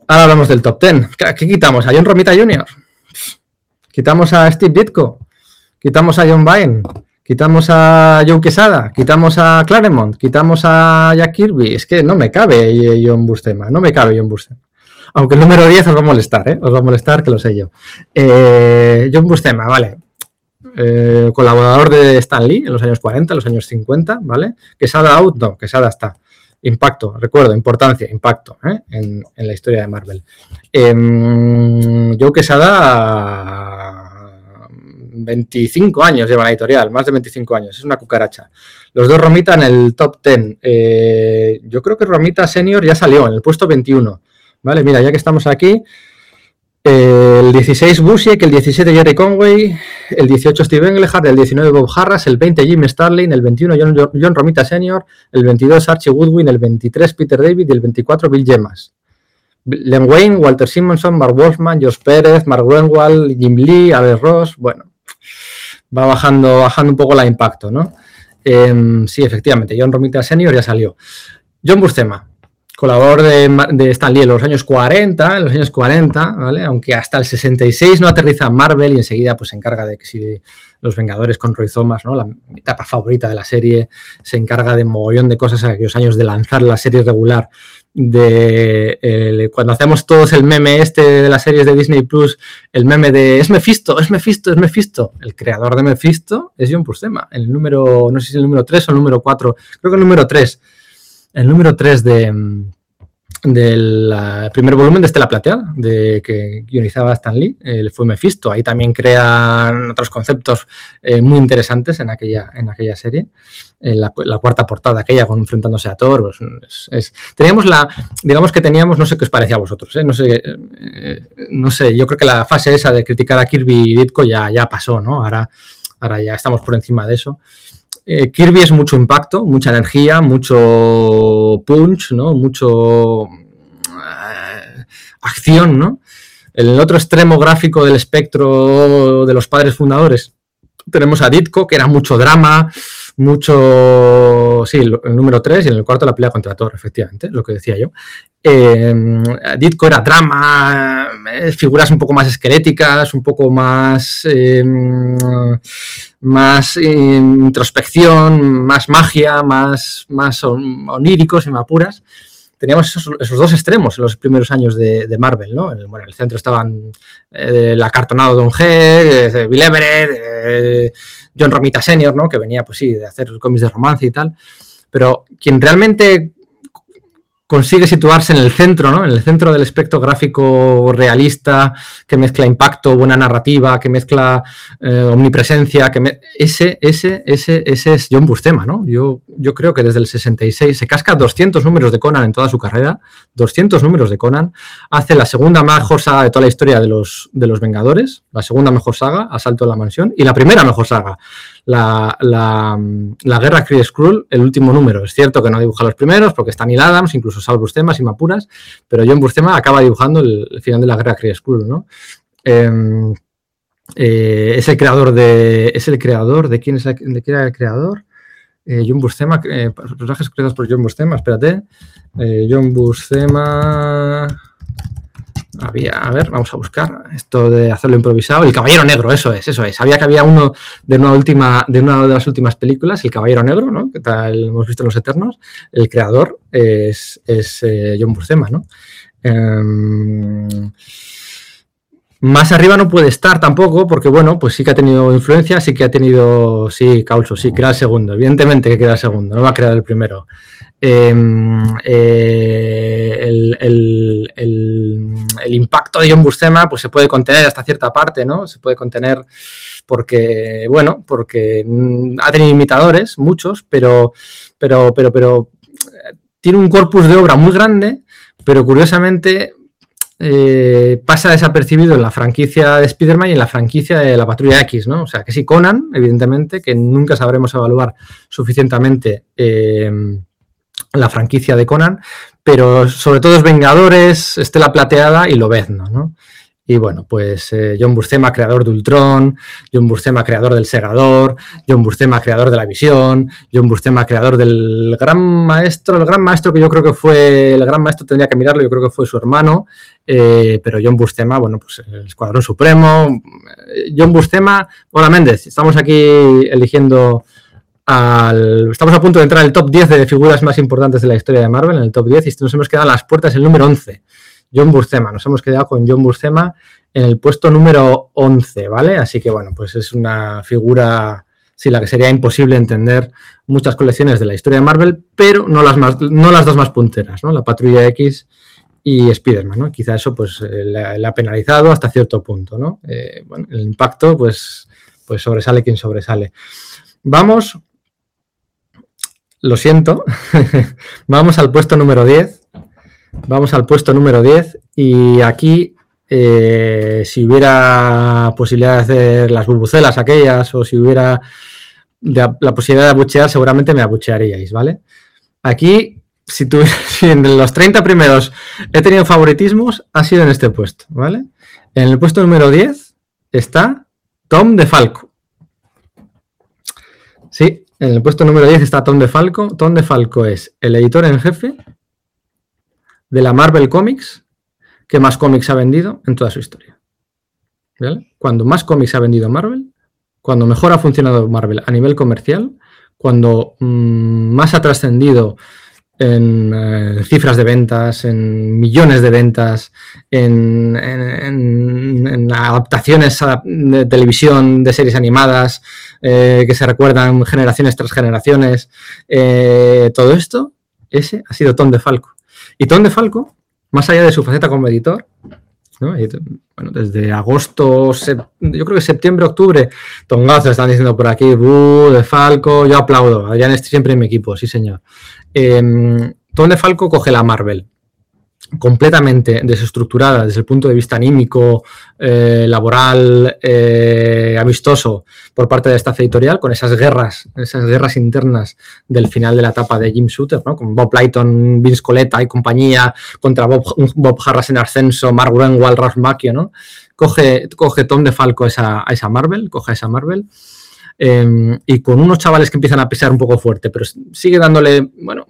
Ahora hablamos del top 10. ¿Qué quitamos? ¿A John Romita Jr.? ¿Quitamos a Steve Ditko? ¿Quitamos a John Byrne? Quitamos a Joe Quesada, quitamos a Claremont, quitamos a Jack Kirby. Es que no me cabe John Bustema, no me cabe John Bustema. Aunque el número 10 os va a molestar, ¿eh? Os va a molestar, que lo sé yo. Eh, John Bustema, vale. Eh, colaborador de Stan Lee en los años 40, en los años 50, ¿vale? Quesada out, no, Quesada está. Impacto, recuerdo, importancia, impacto ¿eh? en, la historia de Marvel. Em, Joe Quesada 25 años lleva la editorial, más de 25 años, es una cucaracha. Los dos Romita en el top 10. Eh, yo creo que Romita Senior ya salió en el puesto 21. Vale, mira, ya que estamos aquí, el 16 Busiek, el 17 Jerry Conway, el 18 Steve Englehart, el 19 Bob Harras, el 20 Jim Starling, el 21 John, Romita Senior, el 22 Archie Woodwin, el 23 Peter David y el 24 Bill Gemas. Len Wayne, Walter Simonson, Mark Wolfman, Josh Pérez, Mark Wenwald, Jim Lee, Alex Ross, bueno, va bajando, bajando un poco la impacto, ¿no? Em, sí, efectivamente, John Romita Senior ya salió. John Buscema, colaborador de, de Stan Lee en los años 40, en los años 40, ¿vale? Aunque hasta el 66 no aterriza Marvel y enseguida pues se encarga de que si los Vengadores con Roy Thomas, ¿no? La etapa favorita de la serie, se encarga de mogollón de cosas en aquellos años de lanzar la serie regular de cuando hacemos todos el meme este de las series de Disney Plus, el meme de es Mephisto, es Mephisto, es Mephisto. El creador de Mephisto es John Pustema. El número, no sé si el número 3 o el número 4, creo que el número 3. El número 3 de, del primer volumen de Estela Plateada, de que guionizaba Stan Lee, fue Mephisto. Ahí también crean otros conceptos eh, muy interesantes en aquella, en aquella serie. la, cuarta portada, aquella con enfrentándose a Thor. Pues, teníamos la, digamos que teníamos, no sé qué os parecía a vosotros, ¿eh? no sé, eh, no sé, yo creo que la fase esa de criticar a Kirby y Ditko ya, ya pasó, ¿no? Ahora, ahora ya estamos por encima de eso. Eh, Kirby es mucho impacto, mucha energía, mucho punch, ¿no? Mucho eh, acción, ¿no? En el otro extremo gráfico del espectro de los padres fundadores tenemos a Ditko, que era mucho drama, mucho, sí, el número 3 y en el cuarto la pelea contra Thor, efectivamente, lo que decía yo. Eh, Ditko era drama, eh, figuras un poco más esqueléticas, un poco más, eh, más introspección, más magia, más, más oníricos y más puras teníamos esos, dos extremos en los primeros años de, Marvel, ¿no? En, bueno, en el centro estaban eh, el acartonado Don G, eh, Bill Everett, eh, John Romita Sr., ¿no? Que venía, pues sí, de hacer cómics de romance y tal. Pero quien realmente consigue situarse en el centro, ¿no? En el centro del espectro gráfico realista, que mezcla impacto, buena narrativa, que mezcla eh, omnipresencia, que ese, ese, ese, ese es John Bustema, ¿no? Yo, yo creo que desde el 66 se casca 200 números de Conan en toda su carrera, 200 números de Conan, hace la segunda mejor saga de toda la historia de los, de los Vengadores, la segunda mejor saga, Asalto a la Mansión, y la primera mejor saga, la, la, guerra Kree Skrull, el último número. Es cierto que no dibuja los primeros porque está Neil Adams, incluso Sal Buscema, y Mapuras, pero John Buscema acaba dibujando el, final de la guerra Kree Skrull, ¿no? Em, eh, es el creador de. Es el creador. ¿De quién, es quién era el creador? Eh, John Buscema. Eh, personajes creados por John Buscema, espérate. John Buscema. Había, a ver, vamos a buscar esto de hacerlo improvisado. El Caballero Negro, eso es, eso es. Sabía que había uno de una última, de una de las últimas películas, El Caballero Negro, ¿no? Que tal hemos visto en Los Eternos. El creador es, eh, John Buscema, ¿no? Em, más arriba no puede estar tampoco, porque bueno, pues sí que ha tenido influencia, sí que ha tenido, sí, causo, sí, crea el segundo, evidentemente que crea el segundo, no va a crear el primero. Em, eh, el, impacto de John Buscema pues se puede contener hasta cierta parte, ¿no? Se puede contener porque, bueno, porque mm, ha tenido imitadores, muchos, pero, pero, pero, pero tiene un corpus de obra muy grande, pero curiosamente eh, pasa desapercibido en la franquicia de Spider-Man y en la franquicia de la Patrulla X, ¿no? O sea, que sí, Conan, evidentemente, que nunca sabremos evaluar suficientemente. Eh, la franquicia de Conan, pero sobre todo es Vengadores, Estela Plateada y Lobezno, ¿no? Y bueno, pues eh, John Buscema, creador de Ultron, John Buscema, creador del Segador, John Buscema, creador de la Visión, John Buscema, creador del Gran Maestro, el Gran Maestro que yo creo que fue, el Gran Maestro tendría que mirarlo, yo creo que fue su hermano, eh, pero John Buscema, bueno, pues el Escuadrón Supremo, eh, John Buscema, hola Méndez, estamos aquí eligiendo Estamos a punto de entrar al top 10 de figuras más importantes de la historia de Marvel, en el top 10, y nos hemos quedado en las puertas el número 11, John Buscema. Nos hemos quedado con John Buscema en el puesto número 11, ¿vale? Así que, bueno, pues es una figura, sí, la que sería imposible entender muchas colecciones de la historia de Marvel, pero no las, más, no las dos más punteras, ¿no? La Patrulla X y Spider-Man, ¿no? Quizá eso, pues, eh, le, ha penalizado hasta cierto punto, ¿no? Eh, bueno, el impacto, pues, pues sobresale quien sobresale. Vamos lo siento. (laughs) Vamos al puesto número 10. Vamos al puesto número 10 y aquí eh, si hubiera posibilidad de hacer las burbucelas aquellas o si hubiera la posibilidad de abuchear, seguramente me abuchearíais, ¿vale? Aquí, si, tú, (laughs) si en los 30 primeros he tenido favoritismos, ha sido en este puesto, ¿vale? En el puesto número 10 está Tom de Falco. Sí, en el puesto número 10 está Tom DeFalco. Tom DeFalco es el editor en jefe de la Marvel Comics que más cómics ha vendido en toda su historia. Cuando más cómics ha vendido Marvel, cuando mejor ha funcionado Marvel a nivel comercial, cuando mm, más ha trascendido en eh, cifras de ventas, en millones de ventas, en, adaptaciones de televisión de series animadas eh, que se recuerdan generaciones tras generaciones. Eh, todo esto, ese ha sido Tom de Falco. Y Tom de Falco, más allá de su faceta como editor, bueno, desde agosto, yo creo que septiembre, octubre, tongazo están diciendo por aquí, de Falco, yo aplaudo, Adrián estoy siempre en mi equipo, sí señor. Eh, Tom de Falco coge la Marvel, completamente desestructurada desde el punto de vista anímico, eh, laboral, eh, amistoso por parte de esta editorial, con esas guerras, esas guerras internas del final de la etapa de Jim Shooter, ¿no? con Bob Lighton, Vince Coletta y compañía, contra Bob, Bob Harras en ascenso, Mark Greenwald, Ralph Macchio, ¿no? Coge, coge Tom DeFalco esa, a esa Marvel, coge a esa Marvel, em, y con unos chavales que empiezan a pisar un poco fuerte, pero sigue dándole, bueno,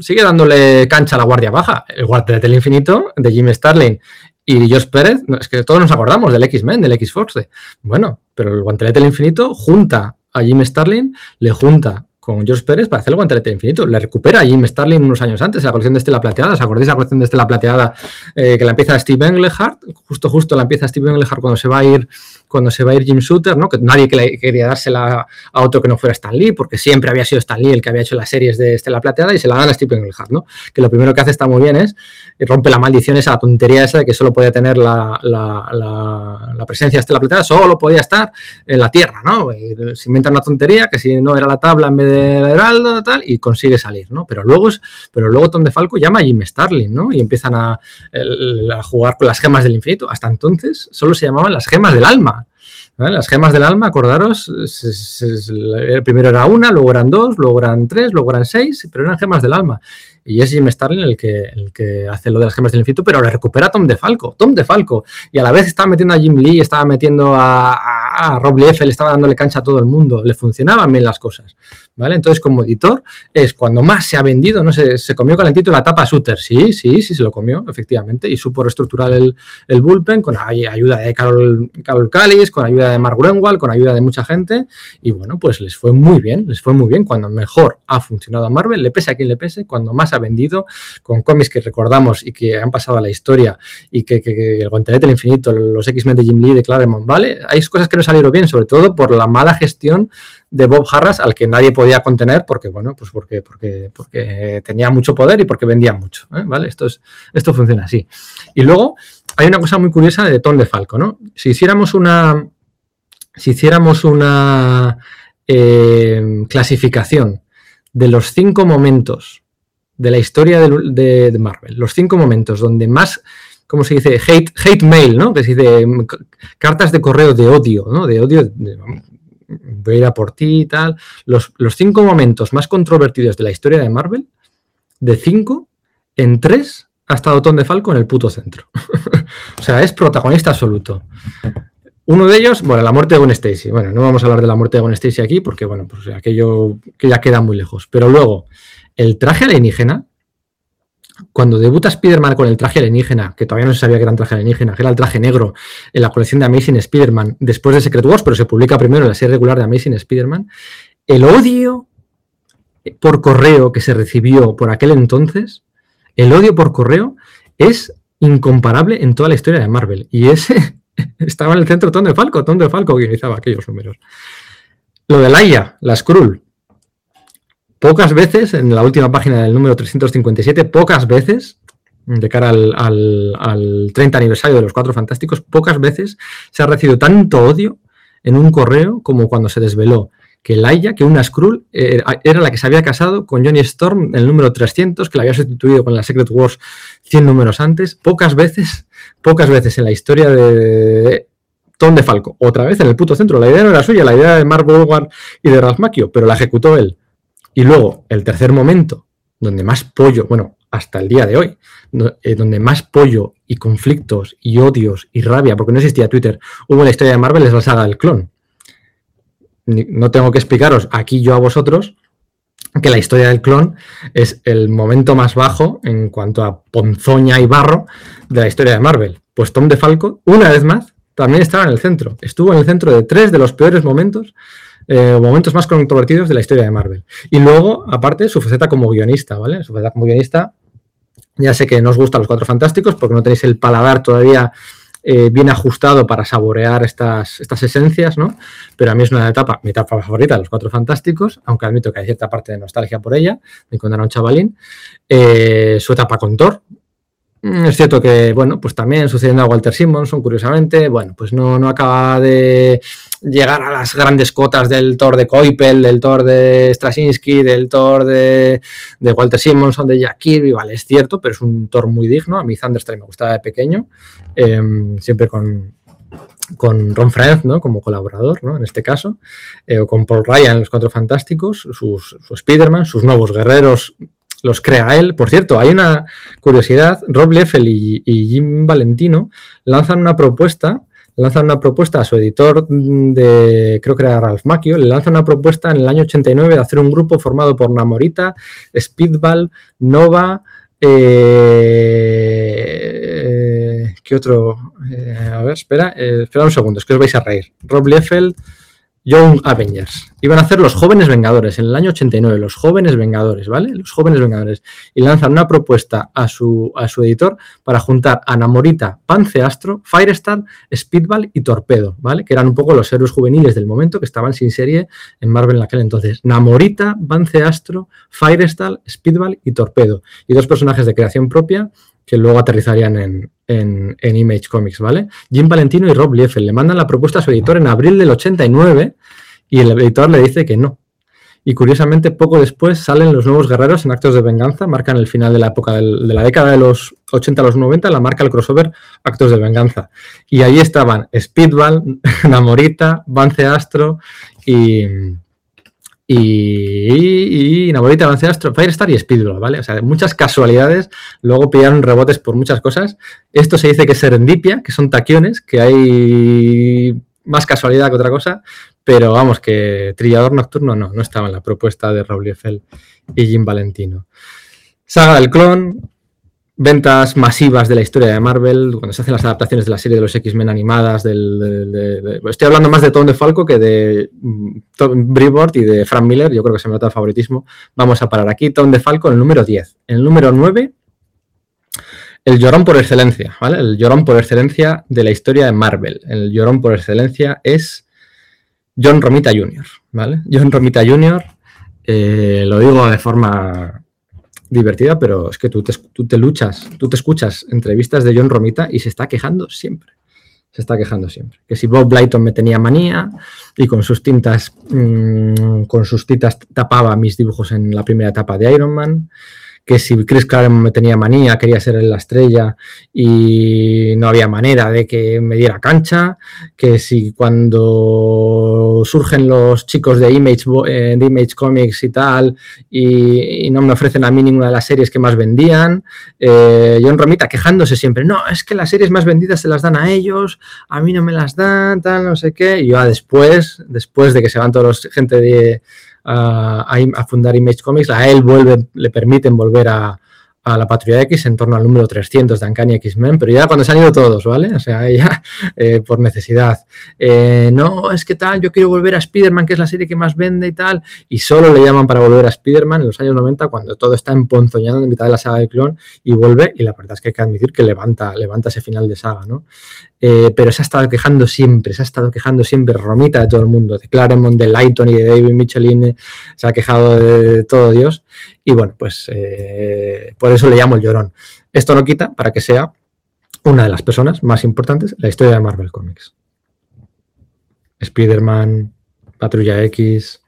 sigue dándole cancha a la guardia baja. El guardia del infinito de Jim Starlin y Josh Pérez, es que todos nos acordamos del X-Men, del X-Force. Bueno, pero el guantelete del infinito junta a Jim Starlin, le junta con George Pérez para hacer el guantelete infinito. Le recupera a Jim Starlin unos años antes, la colección de Estela Plateada. ¿Os acordáis de la colección de Estela Plateada eh, que la empieza Steve Englehart? Justo, justo la empieza Steve Englehart cuando se va a ir cuando se va a ir Jim Shooter, ¿no? que nadie quería dársela a otro que no fuera Stan Lee, porque siempre había sido Stan Lee el que había hecho las series de Estela Plateada y se la dan a Steve Englehart, ¿no? que lo primero que hace está muy bien es rompe la maldición esa tontería esa de que solo podía tener la, presencia de Estela Plateada, solo podía estar en la Tierra, ¿no? se inventa una tontería que si no era la tabla en vez de la tal, y consigue salir, ¿no? Pero luego, pero luego Tom DeFalco llama a Jim Starlin, ¿no? Y empiezan a jugar con las gemas del infinito. Hasta entonces solo se llamaban las gemas del alma. Las gemas del alma, acordaros, el primero era una, luego eran dos, luego eran tres, luego eran seis, pero eran gemas del alma. Y es Jim Starlin el que, el que hace lo de las gemas del infinito, pero le recupera a Tom DeFalco, Tom DeFalco. Y a la vez estaba metiendo a Jim Lee, estaba metiendo a, a, Rob Liefeld, estaba dándole cancha a todo el mundo, le funcionaban bien las cosas. ¿Vale? Entonces, como editor, es cuando más se ha vendido, ¿no? Se, se comió calentito la tapa Shooter. Sí, sí, sí, se lo comió, efectivamente. Y supo reestructurar el, bullpen con ayuda de Carol, Carol con ayuda de Mark Greenwald, con ayuda de mucha gente. Y bueno, pues les fue muy bien, les fue muy bien. Cuando mejor ha funcionado a Marvel, le pese a quien le pese, cuando más ha vendido, con cómics que recordamos y que han pasado a la historia y que, que, el Guantelete del Infinito, los X-Men de Jim Lee, de Claremont, ¿vale? Hay cosas que no salieron bien, sobre todo por la mala gestión de Bob Harras al que nadie podía contener porque, bueno, pues porque, porque, porque tenía mucho poder y porque vendía mucho, ¿eh? ¿vale? Esto, es, esto funciona así. Y luego hay una cosa muy curiosa de Tom de Falco, ¿no? Si hiciéramos una, si hiciéramos una eh, clasificación de los cinco momentos de la historia de, Marvel, los cinco momentos donde más, ¿cómo se dice? Hate, hate mail, ¿no? Que se dice cartas de correo de odio, ¿no? De odio, voy a ir a por ti y tal. Los, cinco momentos más controvertidos de la historia de Marvel, de cinco, en tres ha estado Tom de Falco en el puto centro. (laughs) o sea, es protagonista absoluto. Uno de ellos, bueno, la muerte de Gwen Stacy. Bueno, no vamos a hablar de la muerte de Gwen Stacy aquí porque, bueno, pues aquello que ya queda muy lejos. Pero luego, el traje alienígena, cuando debuta Spider-Man con el traje alienígena, que todavía no se sabía que era un traje alienígena, que era el traje negro en la colección de Amazing Spider-Man, después de Secret Wars, pero se publica primero en la serie regular de Amazing Spider-Man, el odio por correo que se recibió por aquel entonces, el odio por correo es incomparable en toda la historia de Marvel. Y ese (laughs) estaba en el centro Tom de Falco, Tom de Falco organizaba aquellos números. Lo de Laia, la Skrull, pocas veces, en la última página del número 357, pocas veces, de cara al, 30 aniversario de los Cuatro Fantásticos, pocas veces se ha recibido tanto odio en un correo como cuando se desveló que Laia, que una Skrull, era la que se había casado con Johnny Storm en el número 300, que la había sustituido con la Secret Wars 100 números antes. Pocas veces, pocas veces en la historia de Tom de Falco. Otra vez en el puto centro. La idea no era suya, la idea de Mark Woodward y de Ralph Macchio, pero la ejecutó él. Y luego, el tercer momento, donde más pollo, bueno, hasta el día de hoy, eh, donde más pollo y conflictos y odios y rabia, porque no existía Twitter, hubo en la historia de Marvel, es la saga del clon. No tengo que explicaros aquí yo a vosotros que la historia del clon es el momento más bajo en cuanto a ponzoña y barro de la historia de Marvel. Pues Tom DeFalco, una vez más, también estaba en el centro. Estuvo en el centro de tres de los peores momentos eh, momentos más controvertidos de la historia de Marvel. Y luego, aparte, su faceta como guionista, ¿vale? Su faceta como guionista, ya sé que no os gustan los Cuatro Fantásticos porque no tenéis el paladar todavía eh, bien ajustado para saborear estas, estas esencias, ¿no? Pero a mí es una etapa, mi etapa favorita de los Cuatro Fantásticos, aunque admito que hay cierta parte de nostalgia por ella, de cuando era un chavalín. Eh, su etapa con Thor, es cierto que, bueno, pues también sucediendo a Walter Simonson, curiosamente, bueno, pues no, no acaba de llegar a las grandes cotas del Thor de Koipel, del Thor de Straczynski, del Thor de, Walter Simonson, de Jack Kirby, vale, es cierto, pero es un Thor muy digno. A mí Thunderstrike me gustaba de pequeño, em, siempre con, con Ron Frenz, ¿no? Como colaborador, ¿no? En este caso, eh, o con Paul Ryan, los Cuatro Fantásticos, sus, su Spider-Man, sus nuevos guerreros los crea él. Por cierto, hay una curiosidad, Rob Liefeld y, Jim Valentino lanzan una propuesta, lanzan una propuesta a su editor de, creo que era Ralph Macchio, le lanzan una propuesta en el año 89 de hacer un grupo formado por Namorita, Speedball, Nova, eh, ¿qué otro? Eh, a ver, espera, eh, espera un segundo, es que os vais a reír. Rob Liefeld, Young Avengers. Iban a hacer los jóvenes Vengadores en el año 89, los jóvenes Vengadores, ¿vale? Los jóvenes Vengadores. Y lanzan una propuesta a su, a su editor para juntar a Namorita, Panceastro, Firestar, Speedball y Torpedo, ¿vale? Que eran un poco los héroes juveniles del momento que estaban sin serie en Marvel en aquel entonces. Namorita, Panceastro, Firestar, Speedball y Torpedo. Y dos personajes de creación propia que luego aterrizarían en, en, Image Comics, ¿vale? Jim Valentino y Rob Liefeld le mandan la propuesta a su editor en abril del 89 y el editor le dice que no. Y curiosamente, poco después salen los nuevos guerreros en actos de venganza, marcan el final de la época de la década de los 80 a los 90, la marca el crossover Actos de Venganza. Y ahí estaban Speedball, (laughs) Namorita, Vance Astro y, y, y Nabolita, Astro, Firestar y Speedball, ¿vale? O sea, muchas casualidades, luego pillaron rebotes por muchas cosas. Esto se dice que es serendipia, que son taquiones, que hay más casualidad que otra cosa, pero vamos, que Trillador Nocturno no, no estaba en la propuesta de Raúl Eiffel y Jim Valentino. Saga del Clon, ventas masivas de la historia de Marvel, cuando se hacen las adaptaciones de la serie de los X-Men animadas, del, estoy hablando más de Tom de Falco que de mm, Tom Brevoort y de Frank Miller, yo creo que se me nota el favoritismo. Vamos a parar aquí, Tom de Falco en el número 10. En el número 9, el llorón por excelencia, ¿vale? El llorón por excelencia de la historia de Marvel. El llorón por excelencia es John Romita Jr., ¿vale? John Romita Jr., eh, lo digo de forma divertida, pero es que tú te, tú te luchas, tú te escuchas entrevistas de John Romita y se está quejando siempre. Se está quejando siempre. Que si Bob Blyton me tenía manía y con sus tintas, mm, con sus tintas tapaba mis dibujos en la primera etapa de Iron Man que si Chris Claremont me tenía manía, quería ser la estrella y no había manera de que me diera cancha, que si cuando surgen los chicos de Image, eh, de Image Comics y tal, y, no me ofrecen a mí ninguna de las series que más vendían, eh, John Romita quejándose siempre, no, es que las series más vendidas se las dan a ellos, a mí no me las dan, tal, no sé qué, y yo después, después de que se van todos los gente de a, fundar Image Comics, a él vuelve, le permiten volver a, a la Patrulla X en torno al número 300 de Uncanny X-Men, pero ya cuando se han ido todos, ¿vale? O sea, (laughs) ya eh, por necesidad. Eh, no, es que tal, yo quiero volver a Spider-Man, que es la serie que más vende y tal, y solo le llaman para volver a Spider-Man en los años 90 cuando todo está emponzoñado en mitad de la saga de clon y vuelve, y la verdad es que hay que admitir que levanta, levanta ese final de saga, ¿no? Eh, pero se ha estado quejando siempre, se ha estado quejando siempre, Romita de todo el mundo, de Claremont, de Lighton y de David Michelin, se ha quejado de todo Dios, y bueno, pues eh, por eso le llamo el llorón. Esto no quita para que sea una de las personas más importantes en la historia de Marvel Comics. Spider-Man, Patrulla X,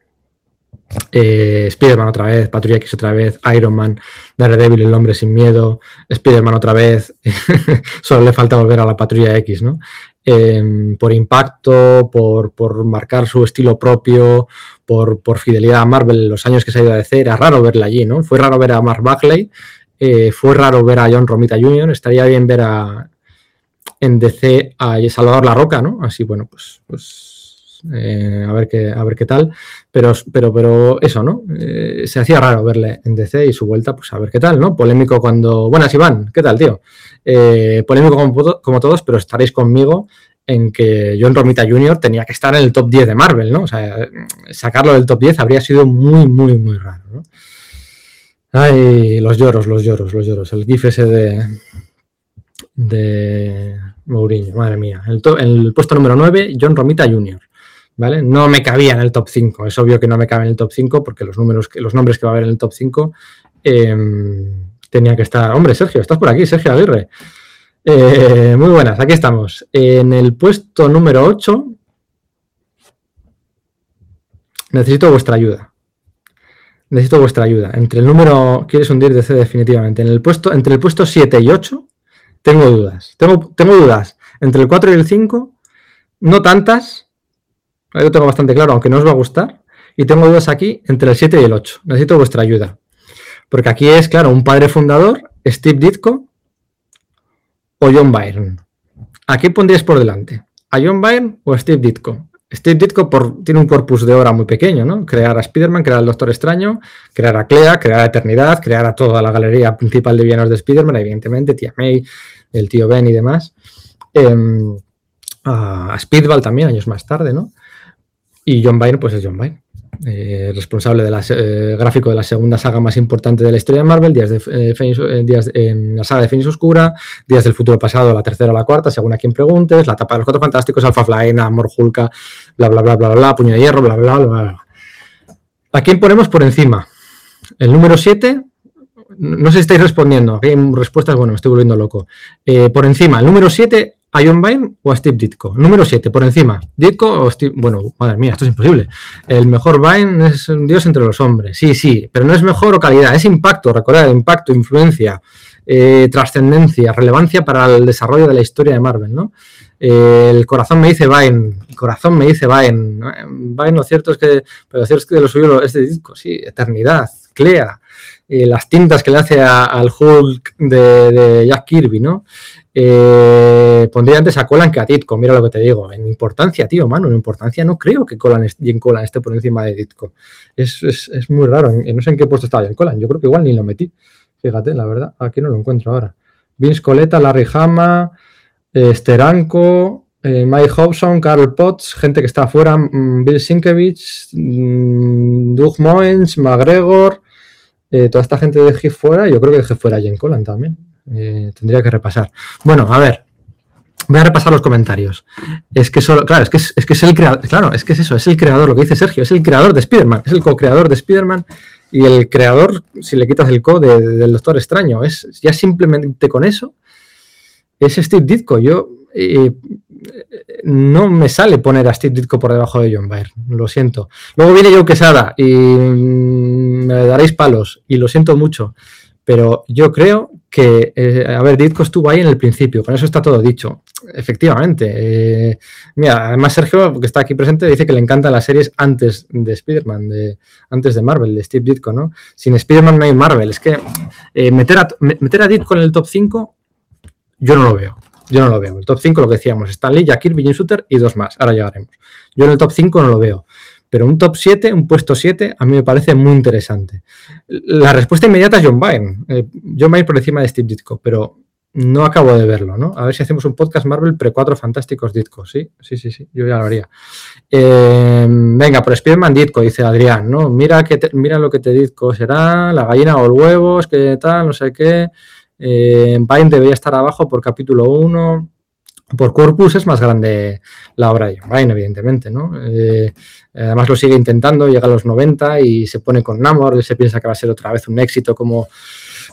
eh, Spider-Man otra vez, Patrulla X otra vez, Iron Man, Daredevil, el hombre sin miedo, Spider-Man otra vez, (laughs) solo le falta volver a la Patrulla X, ¿no? Em, por impacto, por, por, marcar su estilo propio, por, por, fidelidad a Marvel los años que se ha ido a DC, era raro verla allí, ¿no? Fue raro ver a Mark Buckley, eh, fue raro ver a John Romita Jr., estaría bien ver a, en DC a Salvador La Roca, ¿no? Así, bueno, pues, pues eh, a, ver qué, a ver qué tal, pero, pero, pero eso, ¿no? Eh, se hacía raro verle en DC y su vuelta, pues a ver qué tal, ¿no? Polémico cuando... Buenas, Iván, ¿qué tal, tío? Eh, polémico como, todos, pero estaréis conmigo en que John Romita Jr. tenía que estar en el top 10 de Marvel, ¿no? O sea, sacarlo del top 10 habría sido muy, muy, muy raro, ¿no? Ay, los lloros, los lloros, los lloros. El gif ese de, de Mourinho, madre mía. El, el puesto número 9, John Romita Jr. ¿Vale? No me cabía en el top 5. Es obvio que no me cabe en el top 5 porque los números, los nombres que va a haber en el top 5 eh, tenía que estar. Hombre, Sergio, estás por aquí, Sergio Aguirre. Eh, muy buenas, aquí estamos. En el puesto número 8 necesito vuestra ayuda. Necesito vuestra ayuda. Entre el número. ¿Quieres hundir DC definitivamente? En el puesto, entre el puesto 7 y 8 tengo dudas. Tengo, tengo dudas. Entre el 4 y el 5, no tantas. Ahí lo tengo bastante claro, aunque no os va a gustar. Y tengo dudas aquí entre el 7 y el 8. Necesito vuestra ayuda. Porque aquí es, claro, un padre fundador, Steve Ditko o John Byrne. ¿A quién pondrías por delante? ¿A John Byrne o a Steve Ditko? Steve Ditko tiene un corpus de obra muy pequeño, ¿no? Crear a Spider-Man, crear al Doctor Extraño, crear a Clea, crear a Eternidad, crear a toda la galería principal de villanos de Spider-Man, evidentemente, Tia May, el tío Ben y demás. Em, a Speedball también, años más tarde, ¿no? Y John Byrne, pues es John Byrne. Eh, responsable de la, eh, gráfico de la segunda saga más importante de la historia de Marvel, Días de, eh, días, la saga de Fénix Oscura, Días del futuro pasado, la tercera o la cuarta, según a quien preguntes, la etapa de los cuatro fantásticos, Alpha Flying, Amor Hulka, bla, bla, bla, bla, bla, Puño de Hierro, bla, bla, bla, bla. ¿A quién ponemos por encima? El número 7, no sé si estáis respondiendo, hay respuestas, bueno, me estoy volviendo loco. por encima, el número 7, ¿A John Byrne o a Steve Ditko? Número 7, por encima. ¿Ditko o Steve? Bueno, madre mía, esto es imposible. El mejor Byrne es un dios entre los hombres. Sí, sí, pero no es mejor o calidad, es impacto, recordad, impacto, influencia, eh, trascendencia, relevancia para el desarrollo de la historia de Marvel, ¿no? Eh, el corazón me dice Byrne, el corazón me dice Byrne. Byrne lo cierto es que, pero lo cierto es que lo suyo es de Ditko, sí, eternidad, Clea, eh, las tintas que le hace al Hulk de, Jack Kirby, ¿no? Eh, pondría antes a Colan que a Ditko, mira lo que te digo. En importancia, tío, mano, en importancia no creo que Colan, Jim Colan esté por encima de Ditko. Es, muy raro, no sé en qué puesto estaba Jim Colan, yo creo que igual ni lo metí. Fíjate, la verdad, aquí no lo encuentro ahora. Vince Coleta, Larry Hama, eh, Steranko, Mike Hobson, Carl Potts, gente que está afuera, mm, Bill Sienkiewicz, mm, Doug Moens, McGregor, toda esta gente dejé fuera, yo creo que dejé fuera a Jim Colan también. Eh, tendría que repasar. Bueno, a ver. Voy a repasar los comentarios. Es que solo, claro, es que es, que es el creador, claro, es que es eso, es el creador, lo que dice Sergio, es el creador de Spider-Man, es el co-creador de Spider-Man y el creador, si le quitas el co del Doctor Extraño, es ya simplemente con eso, es Steve Ditko. Yo eh, no me sale poner a Steve Ditko por debajo de John Byrne, lo siento. Luego viene Joe Quesada y mm, me daréis palos, y lo siento mucho. Pero yo creo que, eh, a ver, Ditko estuvo ahí en el principio, con eso está todo dicho. Efectivamente. Eh, mira, además Sergio, que está aquí presente, dice que le encantan las series antes de Spider-Man, de, antes de Marvel, de Steve Ditko, ¿no? Sin Spider-Man no hay Marvel. Es que eh, meter, a, meter a Ditko en el top 5, yo no lo veo. Yo no lo veo. El top 5, lo que decíamos, Stan Lee, Jack Kirby, Jim Shooter y dos más. Ahora llegaremos. Yo en el top 5 no lo veo. Pero un top 7, un puesto 7, a mí me parece muy interesante. La respuesta inmediata es John Byrne. Eh, John Byrne por encima de Steve Ditko, pero no acabo de verlo, ¿no? A ver si hacemos un podcast Marvel pre 4 fantásticos Ditko. Sí, sí, sí, sí, yo ya lo haría. Eh, venga, por Spider-Man Ditko, dice Adrián, ¿no? Mira, que mira lo que te Ditko será, la gallina o el huevo, es que tal, no sé qué. Eh, Byrne debería estar abajo por capítulo 1 por Corpus es más grande la obra de John evidentemente, ¿no? Eh, además lo sigue intentando, llega a los 90 y se pone con Namor, él se piensa que va a ser otra vez un éxito como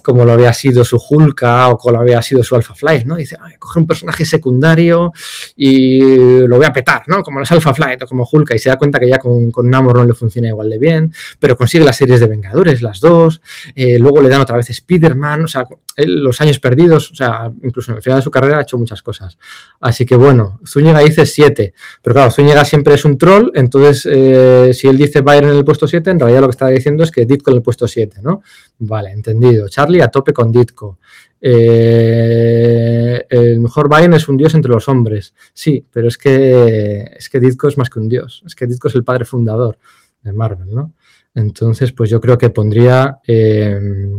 como lo había sido su Hulka o como lo había sido su Alpha Flight, ¿no? Dice, coge un personaje secundario y lo voy a petar, ¿no? Como los Alpha Flight o como Hulka y se da cuenta que ya con, con Namor no le funciona igual de bien, pero consigue las series de Vengadores, las dos, eh, luego le dan otra vez Spider-Man, o sea, los años perdidos, o sea, incluso en el final de su carrera ha hecho muchas cosas. Así que bueno, Zúñiga dice 7, pero claro, Zúñiga siempre es un troll, entonces eh, si él dice Bayern en el puesto 7, en realidad lo que está diciendo es que Ditko en el puesto 7, ¿no? Vale, entendido. Charlie a tope con Ditko. Eh, el mejor Bayern es un dios entre los hombres. Sí, pero es que, es que Ditko es más que un dios. Es que Ditko es el padre fundador de Marvel, ¿no? Entonces, pues yo creo que pondría. Eh,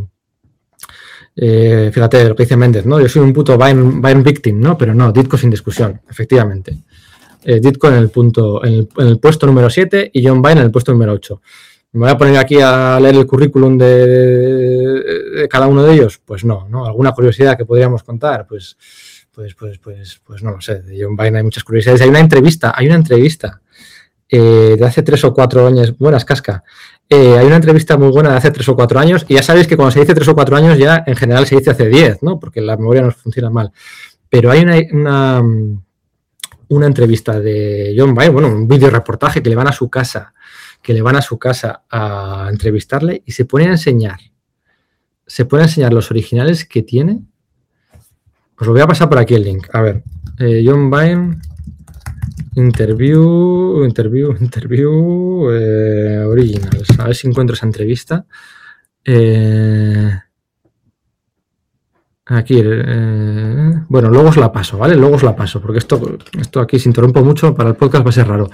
eh, fíjate lo que dice Méndez, ¿no? Yo soy un puto Bayern, victim, ¿no? Pero no, Ditko sin discusión, efectivamente. Ditko en el punto, en el, puesto número 7 y John Byrne en el puesto número 8. ¿Me voy a poner aquí a leer el currículum de, cada uno de ellos? Pues no, ¿no? ¿Alguna curiosidad que podríamos contar? Pues, pues, pues, pues, pues no lo sé. De John Byrne hay muchas curiosidades. Hay una entrevista, hay una entrevista eh, de hace tres o cuatro años, buenas casca, eh, hay una entrevista muy buena de hace tres o cuatro años, y ya sabéis que cuando se dice tres o cuatro años ya en general se dice hace diez, ¿no? Porque la memoria nos funciona mal. Pero hay una, una, entrevista de John Byrne, bueno, un vídeo reportaje que le van a su casa, que le van a su casa a entrevistarle y se pone a enseñar, se pone a enseñar los originales que tiene. Os lo voy a pasar por aquí el link. A ver, eh, John Byrne Interview, interview, (laughs) interview, eh, originals. A ver si encuentro esa entrevista. Eh, aquí, eh, bueno, luego os la paso, ¿vale? Luego os la paso, porque esto, esto aquí se interrumpo mucho, para el podcast va a ser raro.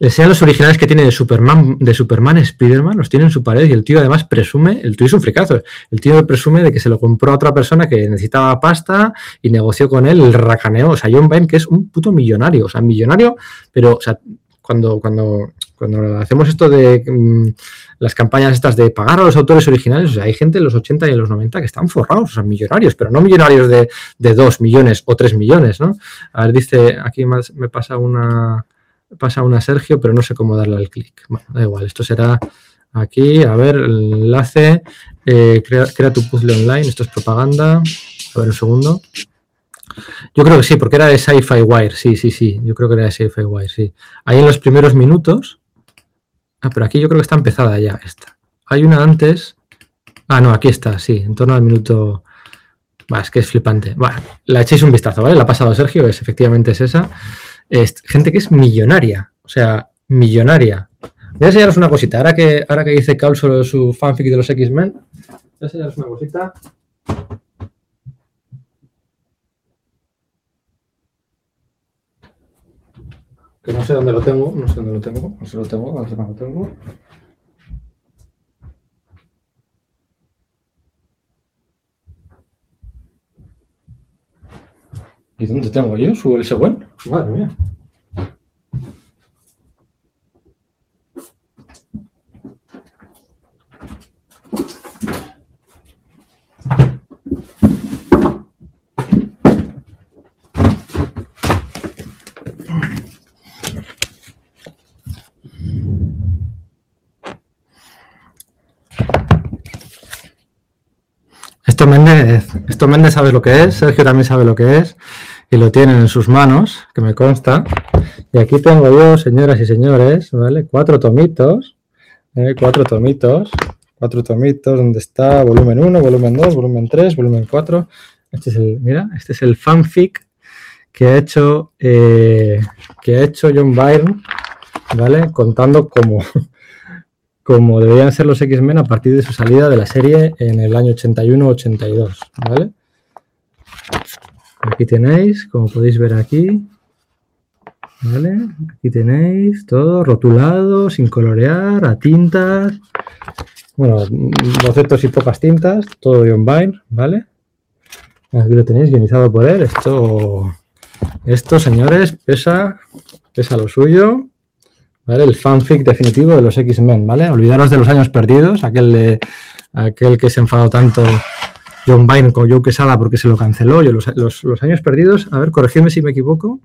Sean los originales que tiene de Superman, de Superman Spiderman, los tiene en su pared y el tío además presume, el tío es un fricazo, el tío presume de que se lo compró a otra persona que necesitaba pasta y negoció con él, el racaneo, o sea, John Byrne que es un puto millonario, o sea, millonario, pero, o sea, cuando, cuando, cuando hacemos esto de mm, las campañas estas de pagar a los autores originales, o sea, hay gente en los 80 y en los 90 que están forrados, o sea, millonarios, pero no millonarios de, de 2 millones o 3 millones, ¿no? A ver, dice, aquí más me pasa una pasa una Sergio, pero no sé cómo darle al clic. Bueno, da igual, esto será aquí, a ver, el enlace, eh, crea, tu puzzle online, esto es propaganda, a ver un segundo. Yo creo que sí, porque era de Sci-Fi Wire, sí, sí, sí, yo creo que era de Sci-Fi Wire, sí. Ahí en los primeros minutos, ah, pero aquí yo creo que está empezada ya esta. Hay una antes, ah, no, aquí está, sí, en torno al minuto... Va, es que es flipante. Bueno, la echéis un vistazo, ¿vale? La ha pasado Sergio, es, efectivamente es esa gente que es millonaria, o sea, millonaria. Voy a enseñaros una cosita. Ahora que, ahora que dice Carl sobre su fanfic de los X-Men, voy a enseñaros una cosita. Que no sé dónde lo tengo, no sé dónde lo tengo, no sé lo tengo, no sé dónde lo tengo. ¿Y dónde tengo yo su el segundo? Madre mía. Esto Méndez, esto Méndez sabe lo que es, Sergio también sabe lo que es y lo tienen en sus manos, que me consta. Y aquí tengo yo, señoras y señores, ¿vale? Cuatro tomitos, ¿eh? cuatro tomitos, cuatro tomitos, donde está volumen 1, volumen 2, volumen 3, volumen 4. Este es el, mira, este es el fanfic que ha hecho, eh, que ha hecho John Byrne, ¿vale? Contando cómo, (laughs) cómo deberían ser los X-Men a partir de su salida de la serie en el año 81-82, ¿vale? Aquí tenéis, como podéis ver aquí, ¿vale? Aquí tenéis todo rotulado, sin colorear, a tintas, bueno, bocetos y pocas tintas, todo John Byrne, ¿vale? Aquí lo tenéis guionizado por él. Esto, esto, señores, pesa, pesa lo suyo. ¿Vale? El fanfic definitivo de los X-Men, ¿vale? Olvidaros de los años perdidos, aquel, de, aquel que se enfadó tanto John Byrne con Joe Quesada porque se lo canceló. Yo, los, años perdidos, a ver, corregidme si me equivoco.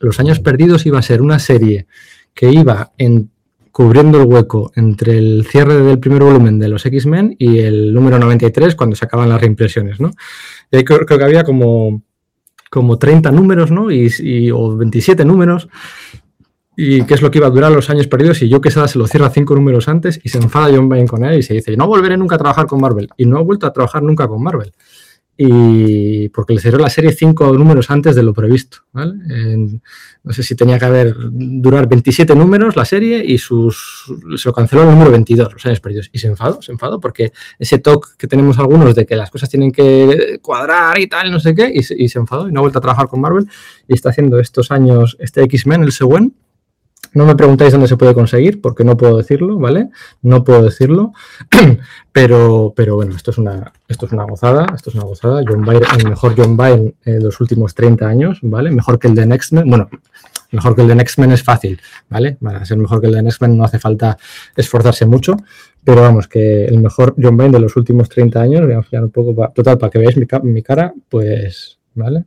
Los años perdidos iba a ser una serie que iba en, cubriendo el hueco entre el cierre del primer volumen de los X-Men y el número 93 cuando se acaban las reimpresiones, ¿no? Y creo, que había como, como 30 números, ¿no? Y, o 27 números y qué es lo que iba a durar los años perdidos y yo que se lo cierra cinco números antes y se enfada John Byrne con él y se dice, no volveré nunca a trabajar con Marvel. Y no ha vuelto a trabajar nunca con Marvel. Y porque le cerró la serie cinco números antes de lo previsto. no sé si tenía que haber durar 27 números la serie y sus, se lo canceló el número 22, los años perdidos. Y se enfadó, se enfadó porque ese talk que tenemos algunos de que las cosas tienen que cuadrar y tal, no sé qué, y, se enfadó y no ha vuelto a trabajar con Marvel y está haciendo estos años este X-Men, el Según no me preguntáis dónde se puede conseguir, porque no puedo decirlo, ¿vale? No puedo decirlo, (clears throat) pero, pero bueno, esto es, una, esto es una gozada, esto es una gozada. John Byrne, el mejor John Byrne de los últimos 30 años, ¿vale? Mejor que el de Next Men, bueno, mejor que el de Next Men es fácil, ¿vale? Para ser mejor que el de Next Men no hace falta esforzarse mucho, pero vamos, que el mejor John Byrne de los últimos 30 años, voy a un poco, total, para que veáis mi cara, pues, ¿vale?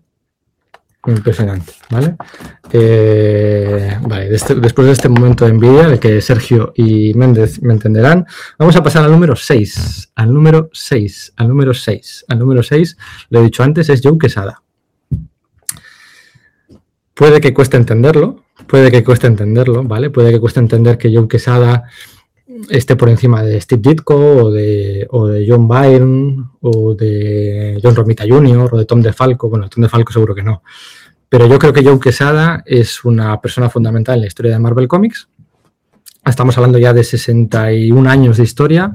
Impresionante, ¿vale? Eh, vale, este, después de este momento de envidia, de que Sergio y Méndez me entenderán, vamos a pasar al número 6. Al número 6, al número 6. Al número 6, lo he dicho antes, es Joe Quesada. Puede que cueste entenderlo, puede que cueste entenderlo, ¿vale? Puede que cueste entender que Joe Quesada esté por encima de Steve Ditko o de, o de John Byrne o de John Romita Jr. o de Tom DeFalco. Bueno, Tom DeFalco seguro que no. Pero yo creo que Joe Quesada es una persona fundamental en la historia de Marvel Comics. Estamos hablando ya de 61 años de historia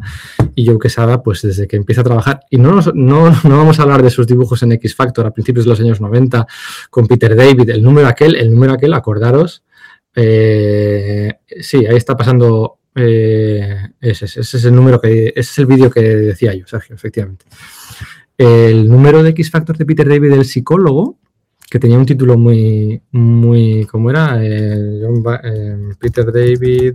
y Joe Quesada, pues desde que empieza a trabajar, y no, no, no vamos a hablar de sus dibujos en X Factor a principios de los años 90 con Peter David, el número aquel, el número aquel, acordaros, eh, sí, ahí está pasando eh, ese, es el número que. Ese es el vídeo que decía yo, Sergio, efectivamente. El número de X Factor de Peter David, el psicólogo, que tenía un título muy. muy ¿Cómo era? Eh, eh, Peter David.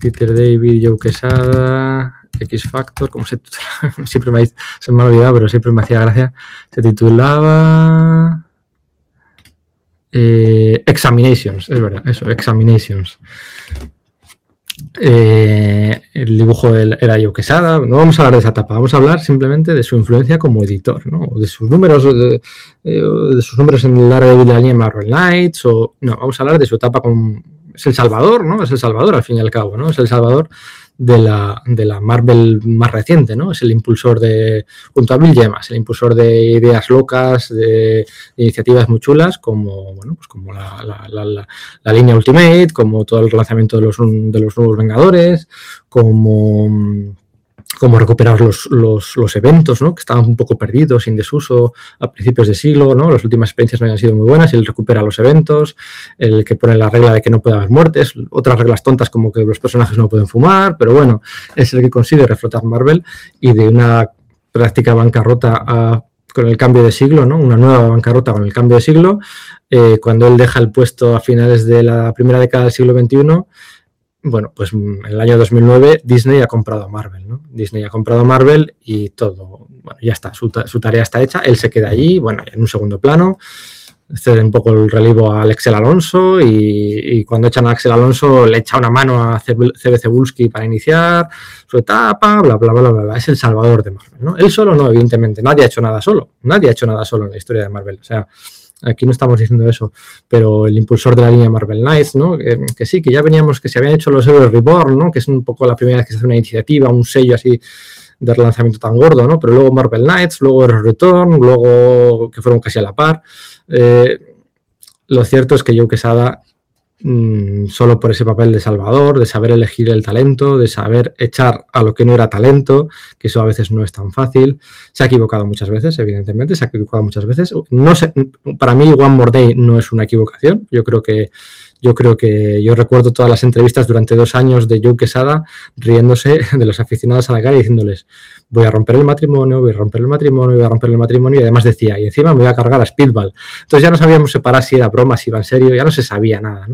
Peter David, Joe Quesada, X Factor, como se (laughs) siempre me, se me ha olvidado, pero siempre me hacía gracia. Se titulaba. Examinations, es verdad, eso, Examinations. Eh, el dibujo era Joe Quesada. No vamos a hablar de esa etapa, vamos a hablar simplemente de su influencia como editor, ¿no? de sus números, de, eh, de sus números en el área de la línea Marvel Knights, o no, vamos a hablar de su etapa con. Es el Salvador, ¿no? Es el Salvador al fin y al cabo, ¿no? Es el Salvador de la, de la Marvel más reciente, ¿no? Es el impulsor de, junto a Bill Gemas, el impulsor de ideas locas, de, iniciativas muy chulas, como, bueno, pues como la, la, línea Ultimate, como todo el relanzamiento de los, de los nuevos Vengadores, como cómo recuperar los, los, eventos, ¿no? que estaban un poco perdidos, sin desuso a principios de siglo, ¿no? las últimas experiencias no habían sido muy buenas, él recupera los eventos, el que pone la regla de que no puede haber muertes, otras reglas tontas como que los personajes no pueden fumar, pero bueno, es el que consigue reflotar Marvel y de una práctica bancarrota con el cambio de siglo, ¿no? Una nueva bancarrota con el cambio de siglo. Eh, cuando él deja el puesto a finales de la primera década del siglo XXI, bueno, pues en el año 2009 Disney ha comprado a Marvel, ¿no? Disney ha comprado a Marvel y todo, bueno, ya está, su, tarea está hecha, él se queda allí, bueno, en un segundo plano, cede un poco el relevo a Axel Alonso y, cuando echan a Axel Alonso le echa una mano a CB Cebulski para iniciar su etapa, bla, bla, bla, bla, bla, es el salvador de Marvel, ¿no? Él solo no, evidentemente, nadie ha hecho nada solo, nadie ha hecho nada solo en la historia de Marvel, o sea, Aquí no estamos diciendo eso, pero el impulsor de la línea Marvel Knights, ¿no? Que, sí, que ya veníamos, que se habían hecho los Heroes Reborn, ¿no? Que es un poco la primera vez que se hace una iniciativa, un sello así de relanzamiento tan gordo, ¿no? Pero luego Marvel Knights, luego Return, luego que fueron casi a la par. Eh, lo cierto es que Joe Quesada Mm, solo por ese papel de salvador, de saber elegir el talento, de saber echar a lo que no era talento, que eso a veces no es tan fácil. Se ha equivocado muchas veces, evidentemente, se ha equivocado muchas veces. No sé, para mí One More Day no es una equivocación. Yo creo que yo creo que yo recuerdo todas las entrevistas durante dos años de Joe Quesada riéndose de los aficionados a la cara y diciéndoles voy a romper el matrimonio, voy a romper el matrimonio, voy a romper el matrimonio y además decía, y encima me voy a cargar a Speedball. Entonces ya no sabíamos separar si era broma, si iba en serio, ya no se sabía nada.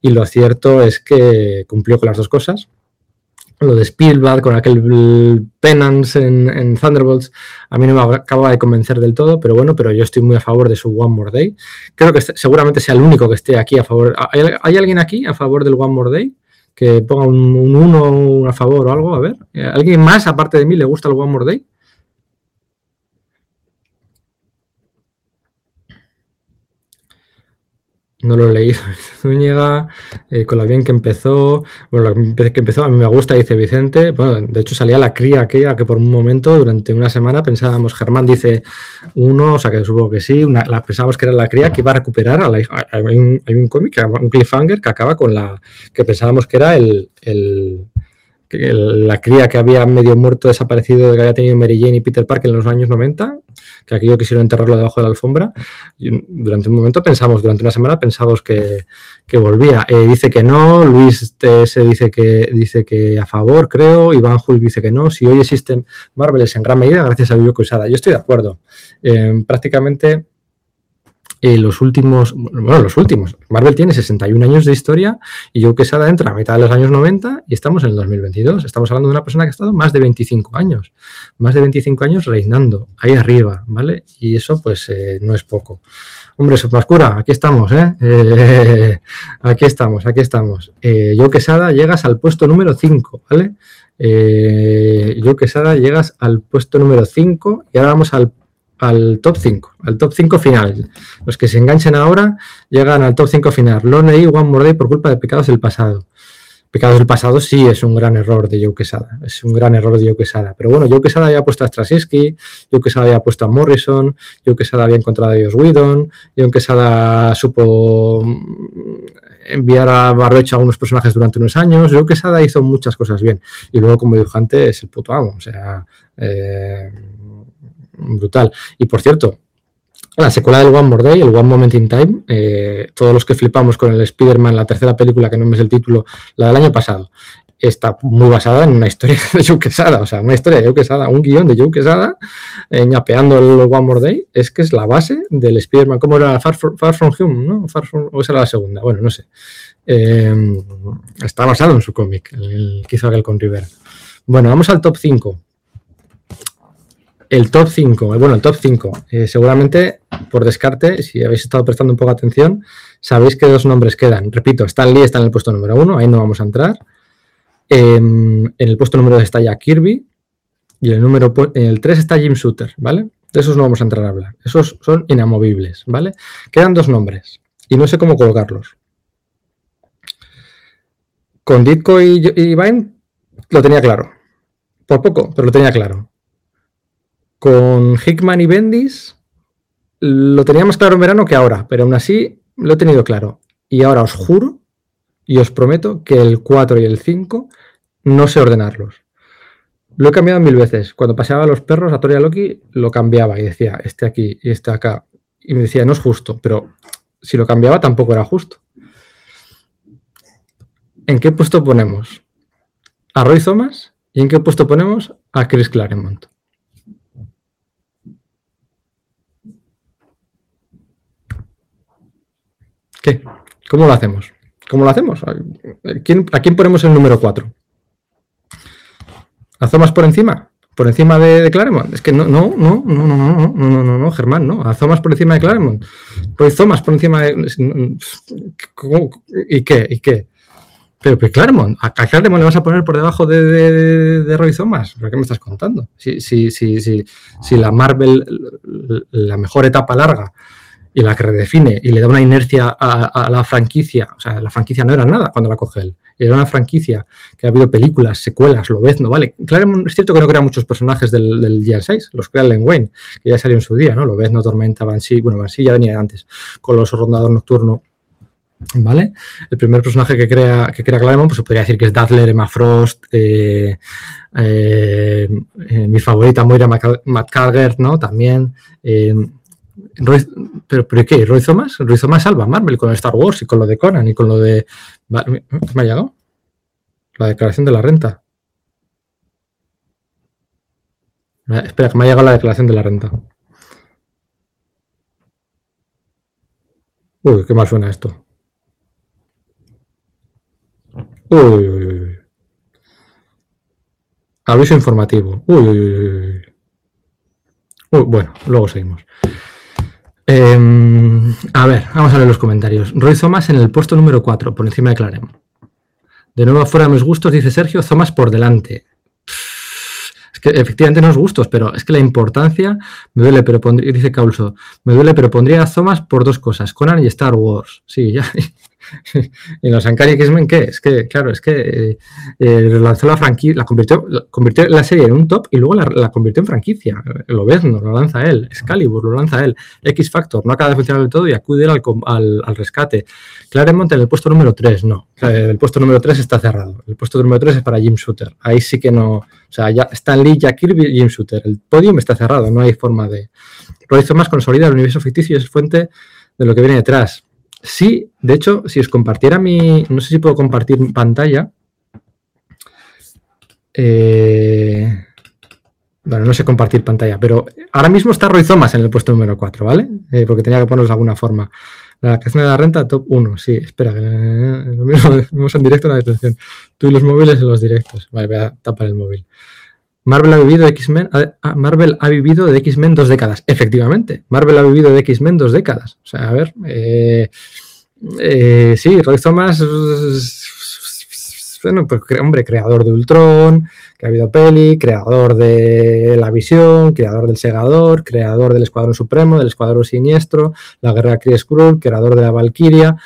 Y lo cierto es que cumplió con las dos cosas lo de Spielberg con aquel Penance en, Thunderbolts, a mí no me acaba de convencer del todo, pero bueno, pero yo estoy muy a favor de su One More Day. Creo que seguramente sea el único que esté aquí a favor. ¿Hay, alguien aquí a favor del One More Day? Que ponga un 1 a favor o algo, a ver. ¿Alguien más aparte de mí le gusta el One More Day? No lo he leído. (laughs) Zúñiga, eh, con la bien que empezó. Bueno, que empezó, a mí me gusta, dice Vicente. Bueno, de hecho salía la cría aquella que por un momento, durante una semana, pensábamos, Germán dice uno, o sea que supongo que sí, la, pensábamos que era la cría que iba a recuperar. A la, hay un, hay un cómic, un cliffhanger que acaba con la. que pensábamos que era el la cría que había medio muerto, desaparecido, que había tenido Mary Jane y Peter Parker en los años 90, que aquello quisieron enterrarlo debajo de la alfombra. Durante un momento pensamos, durante una semana pensamos que, volvía. Eh, dice que no, Luis se dice que, dice que a favor, creo, Iván Jul dice que no. Si hoy existen Marvels en gran medida gracias a Vivo Cruzada. Yo estoy de acuerdo. Eh, prácticamente eh, los últimos, bueno, los últimos. Marvel tiene 61 años de historia y Joe Quesada entra a mitad de los años 90 y estamos en el 2022. Estamos hablando de una persona que ha estado más de 25 años, más de 25 años reinando ahí arriba, ¿vale? Y eso pues eh, no es poco. Hombre, Sopascura, aquí estamos, ¿eh? ¿eh? (laughs) Aquí estamos, aquí estamos. Joe Quesada llegas al puesto número 5, ¿vale? Joe Quesada llegas al puesto número 5 y ahora vamos al al top 5, al top 5 final. Los que se enganchen ahora llegan al top 5 final. Lonely One More Day por culpa de pecados del pasado. Pecados del pasado sí es un gran error de Joe Quesada, es un gran error de Joe Quesada. Pero bueno, Joe Quesada había puesto a Straczynski, Joe Quesada había puesto a Morrison, Joe Quesada había encontrado a Josh Whedon, Joe Quesada supo enviar a Barbecho a algunos personajes durante unos años, Joe Quesada hizo muchas cosas bien. Y luego como dibujante es el puto amo, o sea... Eh, brutal. Y por cierto, la secuela del One More Day, el One Moment in Time, eh, todos los que flipamos con el Spider-Man, la tercera película, que no es el título, la del año pasado, está muy basada en una historia (laughs) de Joe Quesada, o sea, una historia de Joe Quesada, un guion de Joe Quesada, eh, ñapeando el One More Day, es que es la base del Spider-Man, ¿cómo era? Far, From Home, ¿no? Far from, o esa era la segunda, bueno, no sé. Eh, está basado en su cómic, el que hizo aquel con River. Bueno, vamos al top 5 el top 5, eh, bueno, el top 5, eh, seguramente por descarte, si habéis estado prestando un poco atención, sabéis que dos nombres quedan. Repito, Stan Lee está en el puesto número 1, ahí no vamos a entrar. Em, en el puesto número 2 está Jack Kirby y en el número en el 3 está Jim Shooter, ¿vale? De esos no vamos a entrar a hablar. Esos son inamovibles, ¿vale? Quedan dos nombres y no sé cómo colocarlos. Con Ditko y, y Vine lo tenía claro. Por poco, pero lo tenía claro. Con Hickman y Bendis lo tenía más claro en verano que ahora, pero aún así lo he tenido claro. Y ahora os juro y os prometo que el 4 y el 5 no sé ordenarlos. Lo he cambiado mil veces. Cuando paseaba a los perros a Toria Loki, lo cambiaba y decía, este aquí y este acá. Y me decía, no es justo, pero si lo cambiaba tampoco era justo. ¿En qué puesto ponemos a Roy Thomas y en qué puesto ponemos a Chris Claremont? ¿Cómo lo hacemos? ¿Cómo lo hacemos? ¿A quién, ponemos el número 4? ¿A Zomas por encima? ¿Por encima de, Claremont? Es que no, no, no, no, no, no, no, no, no, no, Germán, no. A Zomas por encima de Claremont. Pues Zomas por encima de. ¿Y qué? ¿Y qué? Pero, pues Claremont, ¿a Claremont le vas a poner por debajo de, de, Roy Thomas? ¿Pero qué me estás contando? Si, si, si, si, si la Marvel, la mejor etapa larga, y la que redefine y le da una inercia a, la franquicia, o sea, la franquicia no era nada cuando la coge él, era una franquicia que ha habido películas, secuelas, lo ves, no vale. Claro, es cierto que no crea muchos personajes del, del 6, los crea Len Wayne, que ya salió en su día, ¿no? Lo ves, no Tormenta, Banshee, bueno, Banshee ya venía antes, con los Rondador Nocturno, ¿Vale? El primer personaje que crea, que crea Claremont, pues se podría decir que es Dazzler, Emma Frost, eh, eh, eh, mi favorita Moira McCalgert, ¿no? También. ¿Pero, pero qué? ¿Roy Thomas? Roy Thomas salva Marvel con Star Wars y con lo de Conan y con lo de... ¿Me ha llegado? La declaración de la renta. Espera, que me ha llegado la declaración de la renta. Uy, qué mal suena esto. Uy, uy, uy. Aviso informativo. Uy, uy. uy. bueno, luego seguimos. Em, a ver, vamos a ver los comentarios. Roy Thomas en el puesto número 4, por encima de Clarem. De nuevo, fuera de mis gustos, dice Sergio, Thomas por delante. Es que efectivamente no es gustos, pero es que la importancia me duele, pero pondría, dice Caulso, me duele, pero pondría a Thomas por dos cosas, Conan y Star Wars. Sí, ya, (laughs) y los Ankari X-Men, ¿qué? Es que, claro, es que eh, eh, lanzó la franquicia, la convirtió, convirtió la serie en un top y luego la, convirtió en franquicia. Lo ves, no lo lanza él. Excalibur lo lanza él. X Factor no acaba de funcionar del todo y acude al, al, rescate. Claremont en el puesto número 3, no. El puesto número 3 está cerrado. El puesto número 3 es para Jim Shooter. Ahí sí que no. O sea, ya Stan Lee, Jack Kirby Jim Shooter. El podium está cerrado, no hay forma de. Hizo más consolida el universo ficticio y es fuente de lo que viene detrás. Sí, de hecho, si os compartiera mi. No sé si puedo compartir pantalla. Eh, Bueno, no sé compartir pantalla, pero ahora mismo está Roy Thomas en el puesto número 4, ¿vale? Eh, porque tenía que ponerlo de alguna forma. La creación de la renta, top 1, sí, espera, eh, (laughs) vemos en directo la detención. Tú y los móviles en los directos. Vale, voy a tapar el móvil. Marvel ha vivido X-Men, ah, Marvel ha vivido de X-Men dos décadas. Efectivamente, Marvel ha vivido de X-Men dos décadas. O sea, a ver, eh, eh, sí, Roy Thomas, bueno, pues, hombre, creador de Ultron, que ha habido peli, creador de La Visión, creador del Segador, creador del Escuadrón Supremo, del Escuadrón Siniestro, la Guerra Kree Skrull, creador de la Valkyria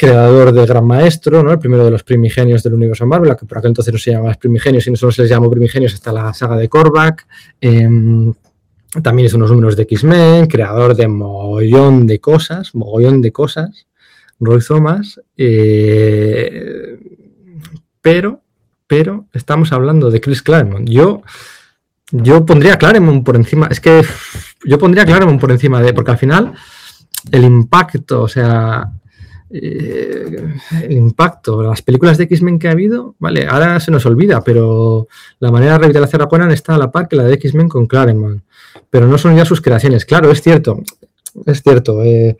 creador de Gran Maestro, ¿no? el primero de los primigenios del universo Marvel, que por aquel entonces no se llamaba primigenios, sino solo se les llamó primigenios hasta la saga de Korvac. Em, también hizo unos números de X-Men, creador de mogollón de cosas, mogollón de cosas, Roy Thomas. Eh, pero, pero estamos hablando de Chris Claremont. Yo, yo pondría Claremont por encima, es que yo pondría Claremont por encima de, porque al final el impacto, o sea, eh, impacto, las películas de X-Men que ha habido, vale, ahora se nos olvida, pero la manera de revitalizar a Conan está a la par que la de X-Men con Claremont, pero no son ya sus creaciones. Claro, es cierto, es cierto. Eh,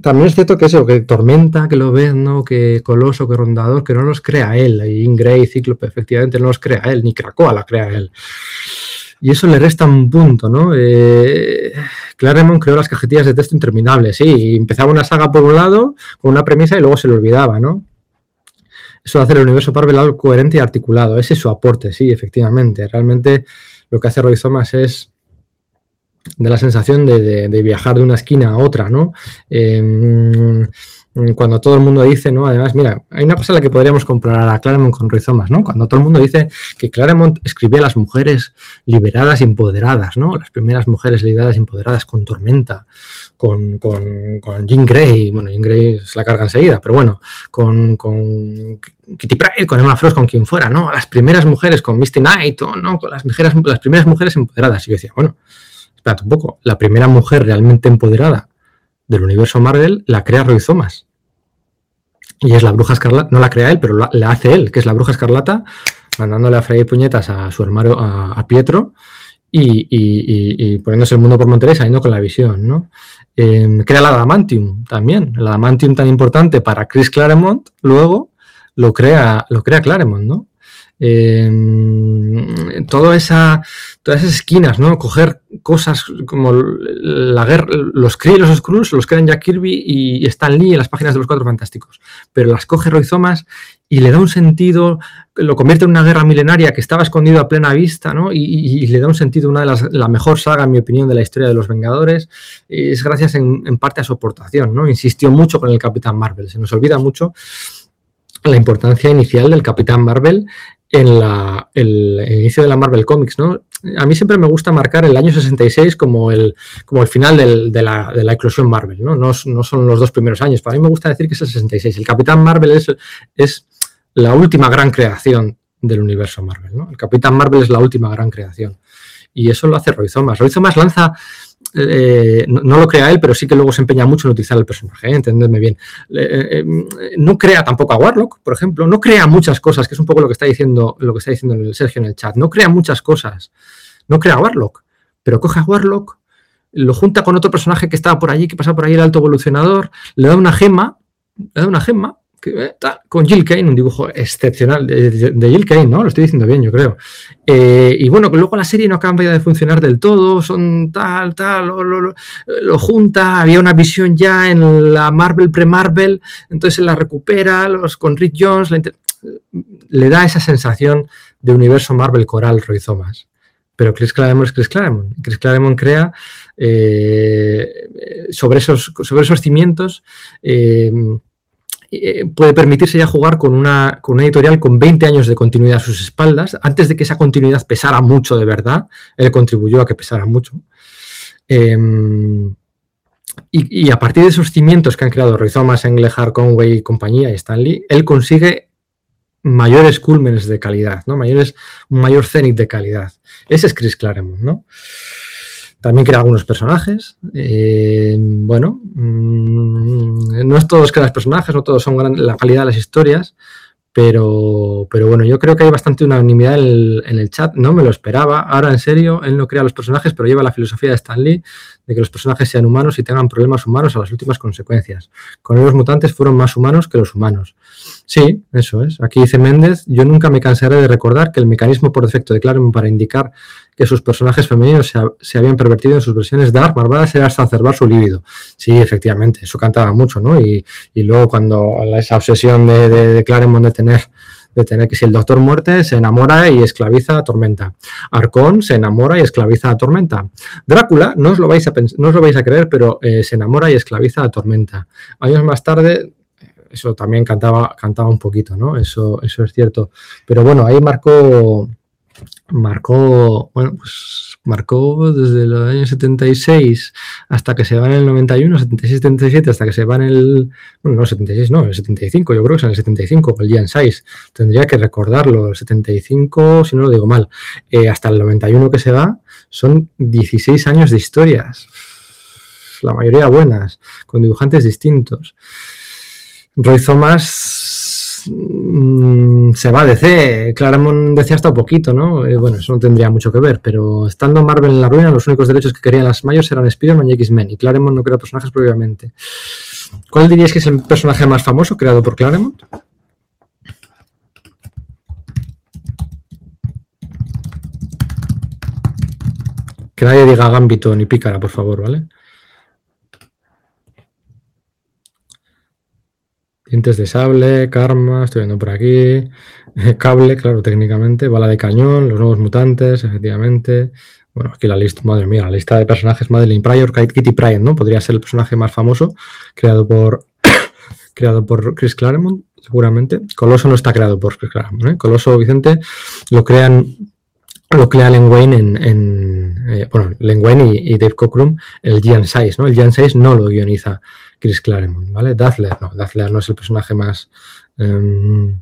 también es cierto que eso, que Tormenta, que lo ves, ¿no? Que Coloso, que Rondador, que no los crea él. Y Ingrey, Cíclope, efectivamente no los crea él, ni Krakoa la crea él. Y eso le resta un punto, ¿no? Eh, Claremont creó las cajetillas de texto interminables, sí, empezaba una saga por un lado con una premisa y luego se le olvidaba, ¿no? Eso hace el universo Marvel coherente y articulado, ese es su aporte, sí, efectivamente. Realmente lo que hace Roy Thomas es de la sensación de, viajar de una esquina a otra, ¿no? Mm, cuando todo el mundo dice, ¿no? Además, mira, hay una cosa en la que podríamos comparar a Claremont con Rizomas, ¿no? Cuando todo el mundo dice que Claremont escribía a las mujeres liberadas empoderadas, ¿no? Las primeras mujeres liberadas empoderadas con Tormenta, con, con, con Jean Grey, bueno, Jean Grey se la carga enseguida, pero bueno, con, con Kitty Pryde, con Emma Frost, con quien fuera, ¿no? Las primeras mujeres con Misty Knight, ¿no? Con las, mujeres, las primeras mujeres empoderadas. Y yo decía, bueno, espérate un poco, la primera mujer realmente empoderada del universo Marvel la crea Roy Thomas y es la bruja escarlata, no la crea él, pero la, hace él, que es la bruja escarlata, mandándole a freír puñetas a su hermano, a, Pietro, y, poniéndose el mundo por Monterrey, saliendo con la visión, ¿no? Em, crea la Adamantium también, la Adamantium tan importante para Chris Claremont, luego lo crea, lo crea Claremont, ¿no? Eh, toda esa, todas esas esquinas, ¿no? Coger cosas como la guerra, los Kree y los Skrulls los crean Jack Kirby y Stan Lee en las páginas de los Cuatro Fantásticos, pero las coge Roy Thomas y le da un sentido, lo convierte en una guerra milenaria que estaba escondido a plena vista, ¿no? Y, le da un sentido, una de las, la mejor saga, en mi opinión, de la historia de los Vengadores, es gracias en, en parte a su aportación, ¿no? Insistió mucho con el Capitán Marvel, se nos olvida mucho la importancia inicial del Capitán Marvel en el, inicio de la Marvel Comics, ¿no? A mí siempre me gusta marcar el año 66 como el, como el final de, la, de, la, eclosión Marvel, ¿no? ¿no? ¿no? son los dos primeros años. Para mí me gusta decir que es el 66. El Capitán Marvel es, es la última gran creación del universo Marvel, ¿no? El Capitán Marvel es la última gran creación. Y eso lo hace Roy Thomas. Roy Thomas lanza eh, no, lo crea él, pero sí que luego se empeña mucho en utilizar el personaje, ¿eh? entendedme bien. Eh, no crea tampoco a Warlock, por ejemplo, no crea muchas cosas, que es un poco lo que está diciendo, lo que está diciendo Sergio en el chat. No crea muchas cosas, no crea a Warlock, pero coge a Warlock, lo junta con otro personaje que estaba por allí, que pasa por ahí el alto evolucionador, le da una gema, le da una gema, eh, con Jill Kane, un dibujo excepcional de, Jill Kane, ¿no? Lo estoy diciendo bien, yo creo. Eh, y bueno, luego la serie no cambia de funcionar del todo, son tal, tal, lo, junta, había una visión ya en la Marvel pre-Marvel, entonces se la recupera, los, con Rick Jones, le da esa sensación de universo Marvel coral Roy Thomas. Pero Chris Claremont es Chris Claremont. Chris Claremont crea eh, sobre, esos, sobre esos cimientos puede permitirse ya jugar con una, con una editorial con 20 años de continuidad a sus espaldas, antes de que esa continuidad pesara mucho de verdad, él contribuyó a que pesara mucho. Em, y, a partir de esos cimientos que han creado Roy Thomas, Englehart, Conway y compañía y Stanley, él consigue mayores cúlmenes de calidad, ¿no? Mayores, un mayor cenit de calidad. Ese es Chris Claremont, ¿no? También crea algunos personajes. Eh, bueno, mm, no es todos crean personajes, no todos son la calidad de las historias, Pero, pero bueno, yo creo que hay bastante unanimidad en el, chat. No me lo esperaba. Ahora, en serio, él no crea los personajes, pero lleva la filosofía de Stan Lee de que los personajes sean humanos y tengan problemas humanos a las últimas consecuencias. Con los mutantes fueron más humanos que los humanos. Sí, eso es. Aquí dice Méndez, yo nunca me cansaré de recordar que el mecanismo por defecto de Claremont para indicar que sus personajes femeninos se, habían pervertido en sus versiones dark, malvadas, era exacerbar su líbido. Sí, efectivamente, eso cantaba mucho, ¿no? Y, luego cuando esa obsesión de, de, Claremont de tener de tener que si el Doctor Muerte se enamora y esclaviza a Tormenta. Arcón se enamora y esclaviza a Tormenta. Drácula, no os lo vais a, no os lo vais a creer, pero eh, se enamora y esclaviza a Tormenta. Años más tarde, eso también cantaba, cantaba un poquito, ¿no? Eso, eso es cierto. Pero bueno, ahí marcó, marcó, bueno, pues marcó desde el año 76 hasta que se va en el 91, 76, 77, hasta que se va en el, bueno, no, 76, no, el 75, yo creo que es en el 75, el Gian 6, tendría que recordarlo, el 75, si no lo digo mal, eh, hasta el 91 que se va, son 16 años de historias, la mayoría buenas, con dibujantes distintos. Roy Thomas Mm, se va a DC. Claremont decía hasta poquito, ¿no? Eh, bueno, eso no tendría mucho que ver, pero estando Marvel en la ruina, los únicos derechos que querían las mayores eran Spider-Man y X-Men, y Claremont no creó personajes propiamente. ¿Cuál diríais que es el personaje más famoso creado por Claremont? Que nadie diga Gambito ni Pícara, por favor, ¿vale? Dientes de sable, karma, estoy viendo por aquí. Cable, claro, técnicamente. Bala de cañón, los nuevos mutantes, efectivamente. Bueno, aquí la lista, madre mía, la lista de personajes Madeline Pryor, Kitty Pryor, ¿no? Podría ser el personaje más famoso, creado por, (coughs) creado por Chris Claremont, seguramente. Coloso no está creado por Chris Claremont, ¿eh? Coloso Vicente lo crean lo crea Len Wayne en, eh, bueno, Len Wayne y, Dave Cockrum, el Gian 6, ¿no? El Gian 6 no lo guioniza Chris Claremont, ¿vale? Dazzler, no, Dazzler no es el personaje más... Em,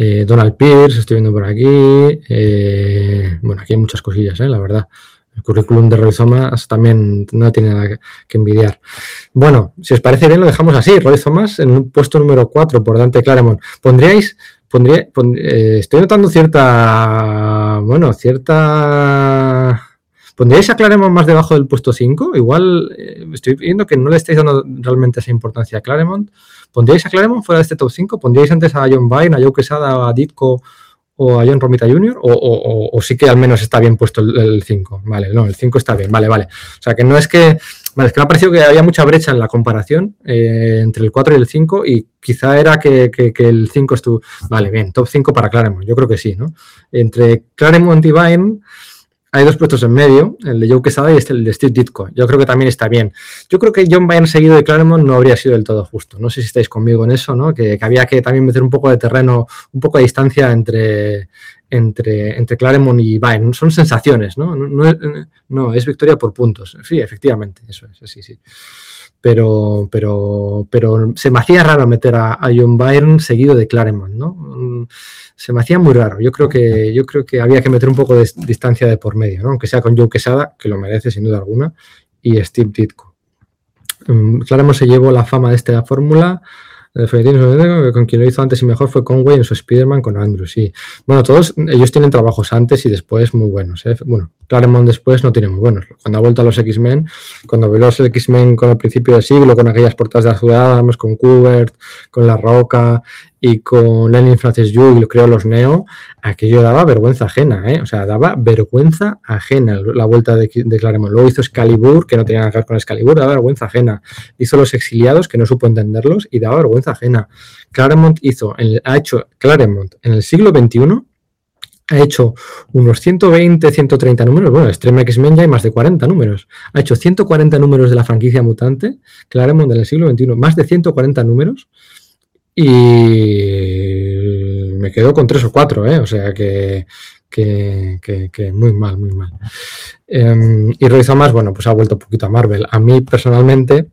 eh, Donald Pierce, estoy viendo por aquí. Eh, bueno, aquí hay muchas cosillas, ¿eh? la verdad. El currículum de Roy Thomas también no tiene nada que, envidiar. Bueno, si os parece bien, lo dejamos así. Roy Thomas en un puesto número 4 por Dante Claremont. ¿Pondríais pondría, eh, estoy notando cierta, bueno, cierta... ¿Pondríais a Claremont más debajo del puesto 5? Igual eh, estoy viendo que no le estáis dando realmente esa importancia a Claremont. ¿Pondríais a Claremont fuera de este top 5? ¿Pondríais antes a John Byrne, a Joe Quesada, a Ditko o a John Romita Jr. O, sí que al menos está bien puesto el 5. Vale, no, el 5 está bien, vale, vale. O sea que no es que Vale, es que me ha parecido que había mucha brecha en la comparación eh, entre el 4 y el 5 y quizá era que, el 5 estuvo... Vale, bien, top 5 para Claremont, yo creo que sí, ¿no? Entre Claremont y Vine hay dos puestos en medio, el de Joe Quesada y este, el de Steve Ditko. Yo creo que también está bien. Yo creo que John Byrne seguido de Claremont no habría sido del todo justo. No sé si estáis conmigo en eso, ¿no? Que había que también meter un poco de terreno, un poco de distancia entre, entre, entre Claremont y Bayern. Son sensaciones, ¿no? No, es, victoria por puntos. Sí, efectivamente, eso es, sí, sí. Pero, pero, pero se me hacía raro meter a, John Byrne seguido de Claremont, ¿no? Se me hacía muy raro. Yo creo que, yo creo que había que meter un poco de distancia de por medio, ¿no? Aunque sea con Joe Quesada, que lo merece sin duda alguna, y Steve Ditko. Mm, Claremont se llevó la fama de esta fórmula con quien lo hizo antes y mejor fue Conway en su Spider-Man con Andrew, sí. Bueno, todos ellos tienen trabajos antes y después muy buenos. ¿eh? Bueno, Claremont después no tiene muy buenos. Cuando ha vuelto a los X-Men, cuando vio los X-Men con el principio del siglo, con aquellas portadas de la ciudad, con Kubert, con La Roca y con Lenin Francis Yu y creo los Neo, aquello daba vergüenza ajena, ¿eh? o sea, daba vergüenza ajena la vuelta de, de Claremont. Luego hizo Excalibur, que no tenía nada que ver con Excalibur, daba vergüenza ajena. Hizo Los Exiliados, que no supo entenderlos y daba vergüenza ajena. Claremont hizo, ha hecho Claremont en el siglo XXI, ha hecho unos 120, 130 números. Bueno, Extreme X-Men ya hay más de 40 números. Ha hecho 140 números de la franquicia mutante, Claremont en el siglo XXI, más de 140 números y me quedo con tres o cuatro, ¿eh? o sea que, muy mal, muy mal. Em, y Roy Thomas, bueno, pues ha vuelto un poquito a Marvel. A mí personalmente,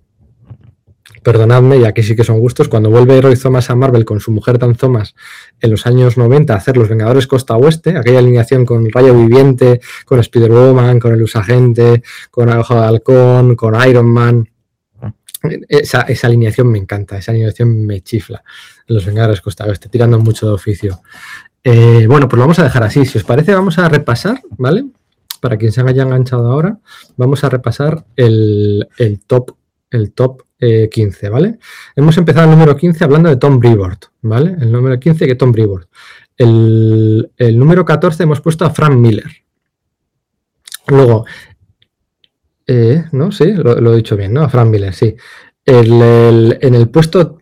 perdonadme, y aquí sí que son gustos, cuando vuelve Roy Thomas a Marvel con su mujer Dan Thomas en los años 90 a hacer Los Vengadores Costa Oeste, aquella alineación con Rayo Viviente, con Spider-Woman, con el Usagente, con Ojo de Halcón, con Iron Man esa, esa, alineación me encanta, esa alineación me chifla. Los Vengadores Costa Oeste, tirando mucho de oficio. Eh, bueno, pues lo vamos a dejar así. Si os parece, vamos a repasar, ¿vale? Para quien se haya enganchado ahora, vamos a repasar el, top, el top 15, eh, ¿vale? Hemos empezado el número 15 hablando de Tom Brevoort, ¿vale? El número 15 que Tom Brevoort. El, número 14 hemos puesto a Frank Miller. Luego, eh, no, sí, lo, he dicho bien, ¿no? A Frank Miller, sí. en el puesto.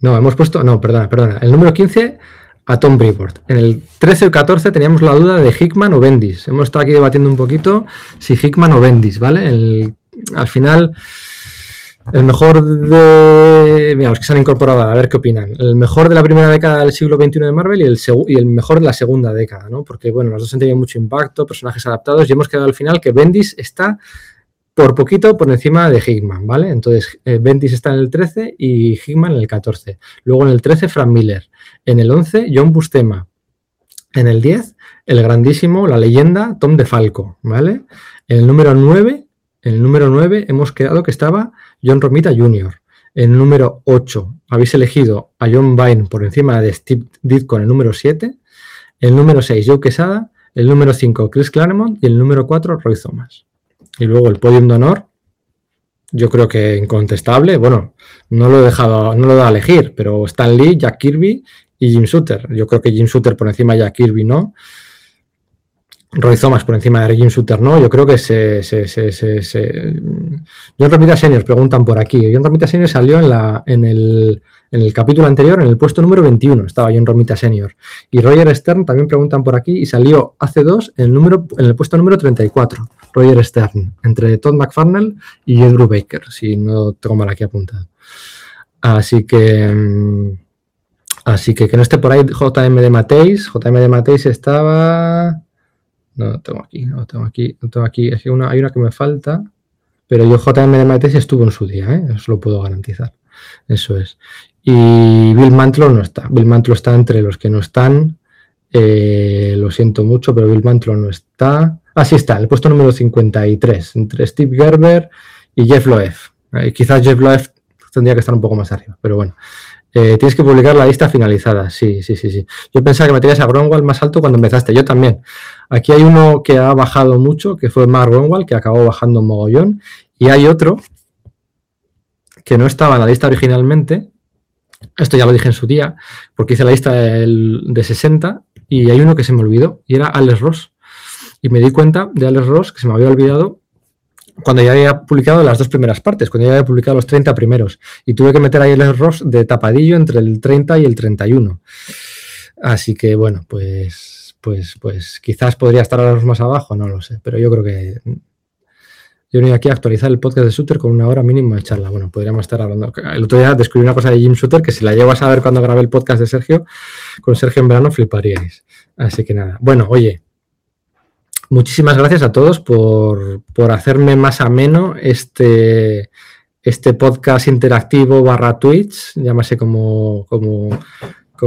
No, hemos puesto. No, perdona, perdona. El número 15 a Tom Brevoort. En el 13 o 14 teníamos la duda de Hickman o Bendis. Hemos estado aquí debatiendo un poquito si Hickman o Bendis, ¿vale? al final el mejor de. Mira, los que se han incorporado, a ver qué opinan. El mejor de la primera década del siglo XXI de Marvel y el, y el mejor de la segunda década, ¿no? Porque, bueno, los dos han tenido mucho impacto, personajes adaptados, y hemos quedado al final que Bendis está por poquito por encima de Hickman, ¿vale? Entonces, eh, Bendis está en el 13 y Hickman en el 14. Luego en el 13, Frank Miller. En el 11, John Bustema. En el 10, el grandísimo, la leyenda, Tom DeFalco, ¿vale? En el número 9, en el número 9 hemos quedado que estaba John Romita Jr. En el número 8 habéis elegido a John Vine por encima de Steve Ditko en el número 7. El número 6, Joe Quesada. El número 5, Chris Claremont. Y el número 4, Roy Thomas. Y luego el podium de honor, yo creo que incontestable. Bueno, no lo he dejado, no lo he dado a elegir, pero Stan Lee, Jack Kirby y Jim Shooter. Yo creo que Jim Shooter por encima de Jack Kirby no. Roy Thomas por encima de Jim Shooter no. Yo creo que se. se, se, se, John Romita Senior preguntan por aquí. John Romita Senior salió en, la, en, el, en el capítulo anterior, en el puesto número 21, estaba John Romita Senior. Y Roger Stern también preguntan por aquí y salió hace dos en el, número, en el puesto número 34. Roger Stern, entre Todd McFarnell y Andrew Baker, si no tengo mal aquí apuntado. Así que. Mm, así que que no esté por ahí JM de Mateis. JM de Mateis estaba. No tengo aquí, no tengo aquí, no tengo aquí. Es que una, hay una que me falta. Pero yo JM de Mateis estuvo en su día, ¿eh? eso lo puedo garantizar. Eso es. Y Bill Mantlo no está. Bill Mantlo está entre los que no están. Eh, lo siento mucho, pero Bill Mantlo no está. Así está, el puesto número 53, entre Steve Gerber y Jeff Loeb. Eh, quizás Jeff Loeb tendría que estar un poco más arriba, pero bueno. Eh, tienes que publicar la lista finalizada. Sí, sí, sí, sí. Yo pensaba que meterías a Gronwall más alto cuando empezaste. Yo también. Aquí hay uno que ha bajado mucho, que fue Mark Gronwall, que acabó bajando un mogollón. Y hay otro que no estaba en la lista originalmente. Esto ya lo dije en su día, porque hice la lista de 60 y hay uno que se me olvidó y era Alex Ross y me di cuenta de Alex Ross que se me había olvidado cuando ya había publicado las dos primeras partes, cuando ya había publicado los 30 primeros. Y tuve que meter ahí Alex Ross de tapadillo entre el 30 y el 31. Así que bueno, pues, pues, pues quizás podría estar a los más abajo, no lo sé, pero yo creo que yo vine aquí a actualizar el podcast de Shooter con una hora mínima de charla. Bueno, podríamos estar hablando. El otro día descubrí una cosa de Jim Shooter que si la llevo a saber cuando grabé el podcast de Sergio, con Sergio en verano fliparíais. Así que nada. Bueno, oye, Muchísimas gracias a todos por, hacerme más ameno este, este podcast interactivo barra Twitch, llámase como, como,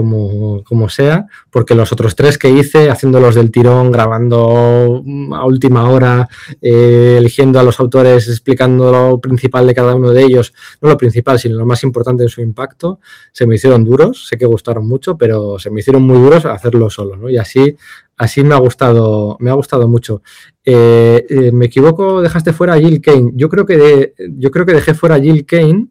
como, sea, porque los otros tres que hice, haciéndolos del tirón, grabando a última hora, eh, eligiendo a los autores, explicando lo principal de cada uno de ellos, no lo principal, sino lo más importante de su impacto, se me hicieron duros, sé que gustaron mucho, pero se me hicieron muy duros hacerlo solo. Y así, así me ha gustado, me ha gustado mucho. Eh, eh, me equivoco, dejaste fuera a Jill Kane. Yo creo que yo creo que dejé fuera a Jill Kane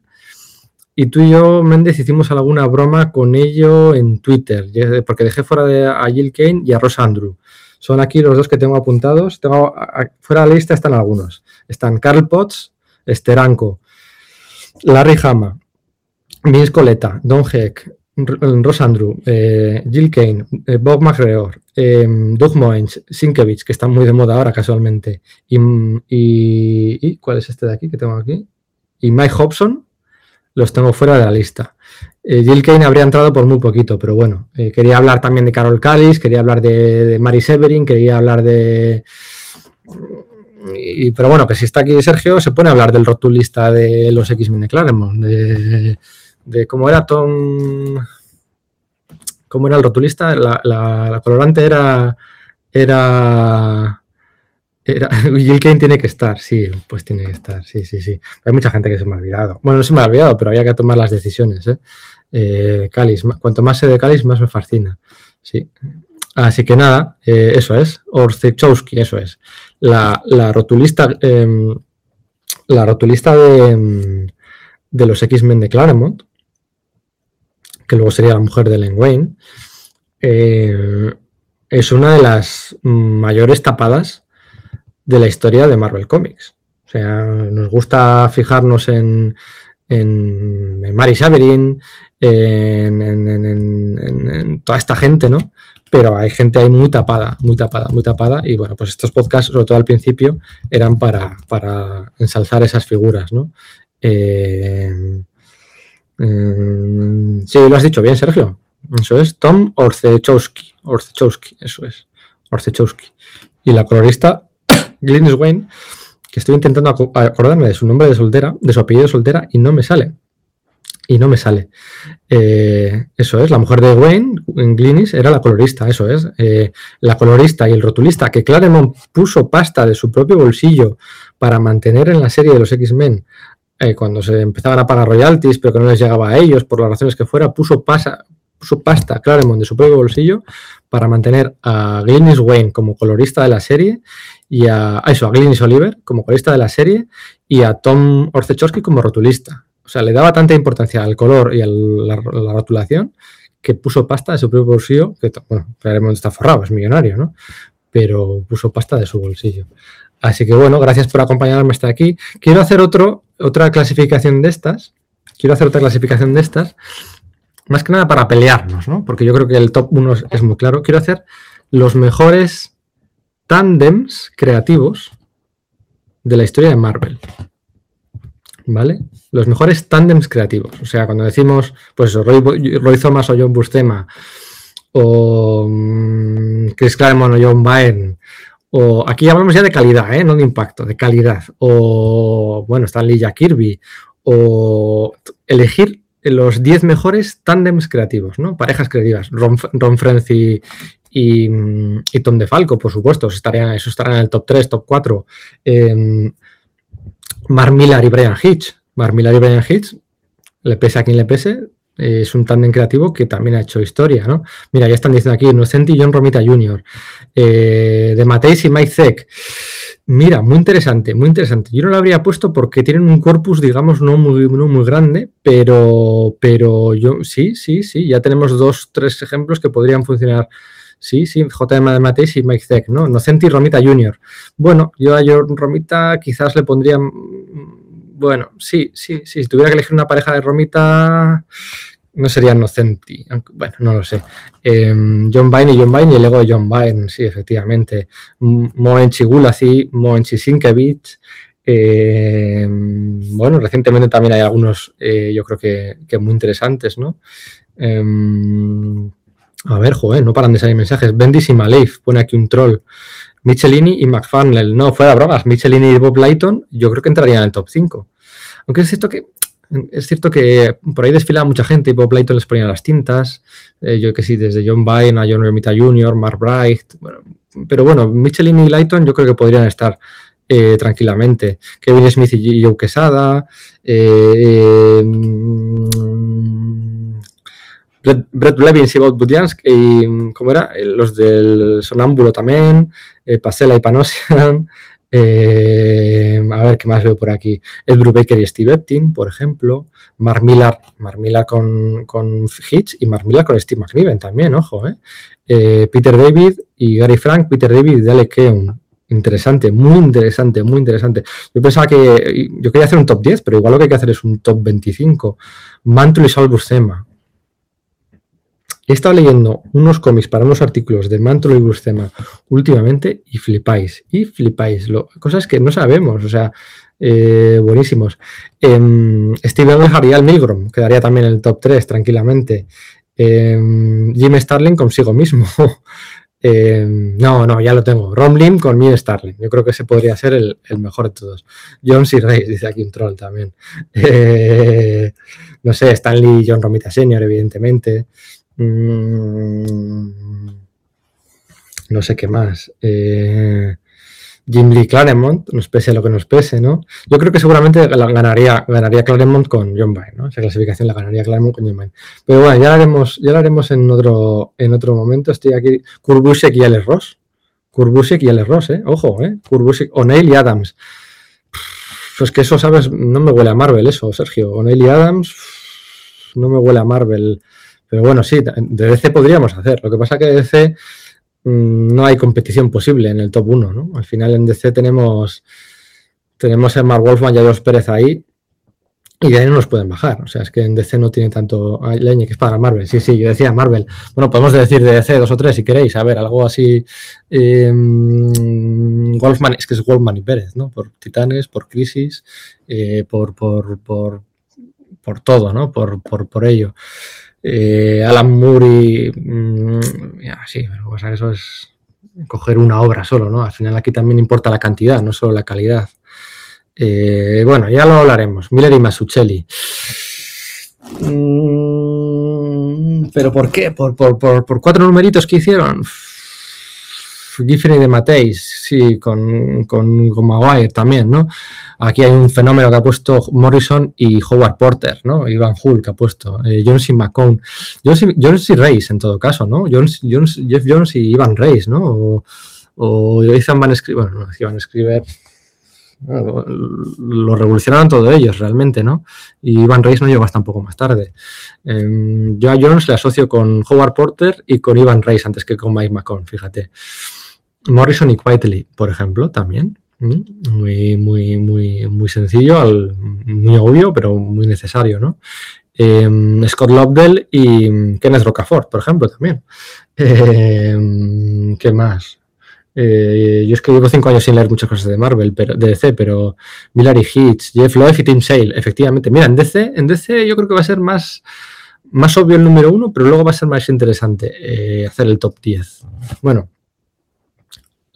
y tú y yo, Méndez, hicimos alguna broma con ello en Twitter, porque dejé fuera de, a Jill Kane y a Ross Andrew. Son aquí los dos que tengo apuntados. Tengo, fuera de la lista están algunos. Están Carl Potts, Esteranco, Larry Hama, Vince Coletta, Don Heck, Ross Andrew, eh, Jill Kane, eh, Bob McGregor, eh, Doug Moens, Sinkevich, que están muy de moda ahora casualmente, y, y, ¿cuál es este de aquí que tengo aquí? Y Mike Hobson, los tengo fuera de la lista. Eh, Jill Kane habría entrado por muy poquito, pero bueno, eh, quería hablar también de Carol Callis, quería hablar de, Mary Severin, quería hablar de... Pero bueno, que si está aquí Sergio, se pone a hablar del rotulista de los X-Men Claremont, de, de cómo era Tom... ¿Cómo era el rotulista? La, colorante era... Era... Era, (laughs) Gil Kane tiene que estar, sí, pues tiene que estar, sí, sí, sí. Hay mucha gente que se me ha olvidado. Bueno, no se me ha olvidado, pero había que tomar las decisiones. ¿eh? Eh, cuanto más sé de Calis, más me fascina. Sí. Así que nada, eh, eso es. Orzechowski, eso es. La, rotulista, em, la rotulista de, em, de los X-Men de Claremont, que luego sería la mujer de Len Wayne, es una de las mayores tapadas de la historia de Marvel Comics. O sea, nos gusta fijarnos en, en, Mary Saverin, en, toda esta gente, ¿no? Pero hay gente ahí muy tapada, muy tapada, muy tapada. Y bueno, pues estos podcasts, sobre todo al principio, eran para, para ensalzar esas figuras, ¿no? Eh, eh, sí, lo has dicho bien, Sergio. Eso es Tom Orzechowski. Orzechowski, eso es. Orzechowski. Y la colorista Glennis Wayne, que estoy intentando acordarme de su nombre de soltera, de su apellido de soltera, y no me sale. Y no me sale. Eh, eso es, la mujer de Wayne, Glynis, era la colorista, eso es. Eh, la colorista y el rotulista que Claremont puso pasta de su propio bolsillo para mantener en la serie de los X-Men eh, cuando se empezaban a pagar royalties, pero que no les llegaba a ellos por las razones que fuera, puso, pasa, puso pasta Claremont de su propio bolsillo para mantener a Glynis Wayne como colorista de la serie y a, eso, a Glynis Oliver como colorista de la serie y a Tom Orzechowski como rotulista. O sea, le daba tanta importancia al color y a la, rotulación que puso pasta de su propio bolsillo, que bueno, Claremont está forrado, es millonario, ¿no? Pero puso pasta de su bolsillo. Así que bueno, gracias por acompañarme hasta aquí. Quiero hacer otro, otra clasificación de estas. Quiero hacer otra clasificación de estas más que nada para pelearnos, ¿no? Porque yo creo que el top 1 es muy claro. Quiero hacer los mejores tandems creativos de la historia de Marvel. ¿Vale? Los mejores tandems creativos. O sea, cuando decimos, pues Roy, Roy Thomas o John Bustema, o mm, Chris Claremont o John Byrne, o aquí hablamos ya de calidad, ¿eh? no de impacto, de calidad. O, bueno, Lee Jack Kirby, o elegir los 10 mejores tándems creativos, ¿no? Parejas creativas. Ron, Ron y, y, Tom DeFalco, por supuesto, eso estaría, eso en el top 3, top 4. Eh, em, Mark Millar y Brian Hitch. Mark Millar y Brian Hitch, le pese a quien le pese, es un tándem creativo que también ha hecho historia, ¿no? Mira, ya están diciendo aquí, Innocenti y John Romita Jr., eh, de Mateis y Mike Zeck. Mira, muy interesante, muy interesante. Yo no lo habría puesto porque tienen un corpus, digamos, no muy, muy grande, pero, pero yo sí, sí, sí, ya tenemos dos, tres ejemplos que podrían funcionar. Sí, sí, JM de Mateis y Mike Zeck, ¿no? Nocenti y Romita Jr. Bueno, yo a John Romita quizás le pondría. Bueno, sí, sí, sí. Si tuviera que elegir una pareja de Romita, no sería Nocenti, bueno, no lo sé. Em, John Byrne y John Byrne y el ego de John Byrne, sí, efectivamente. Moenchi Gulazi, Moenchi Sinkevich. Em, bueno, recientemente también hay algunos, eh, yo creo que, muy interesantes, ¿no? Em, a ver, joder, no paran de salir mensajes. Bendis y Maleif, pone aquí un troll. Michelini y McFarnell. No, fuera bromas. Michelini y Bob Lighton, yo creo que entrarían en el top 5. Aunque es cierto que es cierto que por ahí desfilaba mucha gente y Bob Layton les ponía las tintas. Eh, yo que sí, desde John Byrne a John Romita Jr., Mark Bright. pero bueno, Michelin y Layton yo creo que podrían estar eh, tranquilamente. Kevin Smith y Joe Quesada. Eh, Brett Blevins y Bob Budiansky, y, ¿cómo era? Los del Sonámbulo también, Pasela y Panosian, eh, a ver qué más veo por aquí. Ed Brubaker y Steve Eptin, por ejemplo. Mark Millar, con, con Hitch y Mark Millar con Steve McNiven también, ojo. Eh. Eh, Peter David y Gary Frank, Peter David y Dale Keun. Interesante, muy interesante, muy interesante. Yo pensaba que yo quería hacer un top 10, pero igual lo que hay que hacer es un top 25. Mantle y Saul Buscema. He estado leyendo unos cómics para unos artículos de Mantro y Buscema últimamente y flipáis, y flipáis. Lo, cosas que no sabemos, o sea, eh, buenísimos. Eh, Steven y Al quedaría también en el top 3 tranquilamente. Em, Jim Starling consigo mismo. (laughs) Em, no, no, ya lo tengo. Rom Lim con Jim Starling. Yo creo que ese podría ser el, mejor de todos. John C. Reyes, dice aquí un troll también. (laughs) Eh, no sé, Stanley John Romita Senior, evidentemente. Mm, no sé qué más. Eh, Jim Lee Claremont, nos pese a lo que nos pese, ¿no? Yo creo que seguramente ganaría, ganaría Claremont con John Byrne, ¿no? Esa clasificación la ganaría Claremont con John Byrne. Pero bueno, ya la haremos, ya la haremos en otro, en otro momento. Estoy aquí, Kurbusek y Alex Ross. Kurbusek y Alex Ross, ¿eh? Ojo, ¿eh? Kurbusek, O'Neill y Adams. Pues que eso, ¿sabes? No me huele a Marvel eso, Sergio. O'Neill y Adams no me huele a Marvel. Pero bueno, sí, de DC podríamos hacer. Lo que pasa que DC mm, no hay competición posible en el top 1, ¿no? Al final en DC tenemos, tenemos a Mark Wolfman y a Dios Pérez ahí y de ahí no nos pueden bajar. O sea, es que en DC no tiene tanto leña que es para Marvel. Sí, sí, yo decía Marvel. Bueno, podemos decir de DC dos o tres si queréis. A ver, algo así. Em, Wolfman, es que es Wolfman y Pérez, ¿no? Por Titanes, por Crisis, eh, por, por, por, por, todo, ¿no? Por, por, por ello. Eh, Alan Moore mm, sí, pero eso es coger una obra solo, ¿no? Al final aquí también importa la cantidad, no solo la calidad. Eh, bueno, ya lo hablaremos. Miller y Masuccelli. Mm, ¿Pero por qué? ¿Por, por, cuatro numeritos que hicieron? Giffen y de Mateis, sí, con, con, con, Maguire también, ¿no? Aquí hay un fenómeno que ha puesto Morrison y Howard Porter, ¿no? Ivan Hull que ha puesto, eh, Jones y McCone, Jones, y en todo caso, ¿no? Jones, Jones, Jeff Jones y Ivan Reis, ¿no? O, o Ethan Van Scriver, bueno, no, Van Scriver lo revolucionaron todos ellos realmente, ¿no? Y Ivan Reis no llegó hasta un poco más tarde. Em, yo a Jones le asocio con Howard Porter y con Ivan Reis antes que con Mike McCone, fíjate. Morrison y Quietly, por ejemplo, también. Muy, muy, muy, muy sencillo, muy obvio, pero muy necesario, ¿no? Em, Scott Lobdell y Kenneth Rocafort, por ejemplo, también. Em, ¿Qué más? Eh, yo es que llevo cinco años sin leer muchas cosas de Marvel, pero, de DC, pero Miller y Hitch, Jeff Loeb y Tim Sale, efectivamente. Mira, en DC, en DC yo creo que va a ser más, más obvio el número uno, pero luego va a ser más interesante eh, hacer el top 10. Bueno,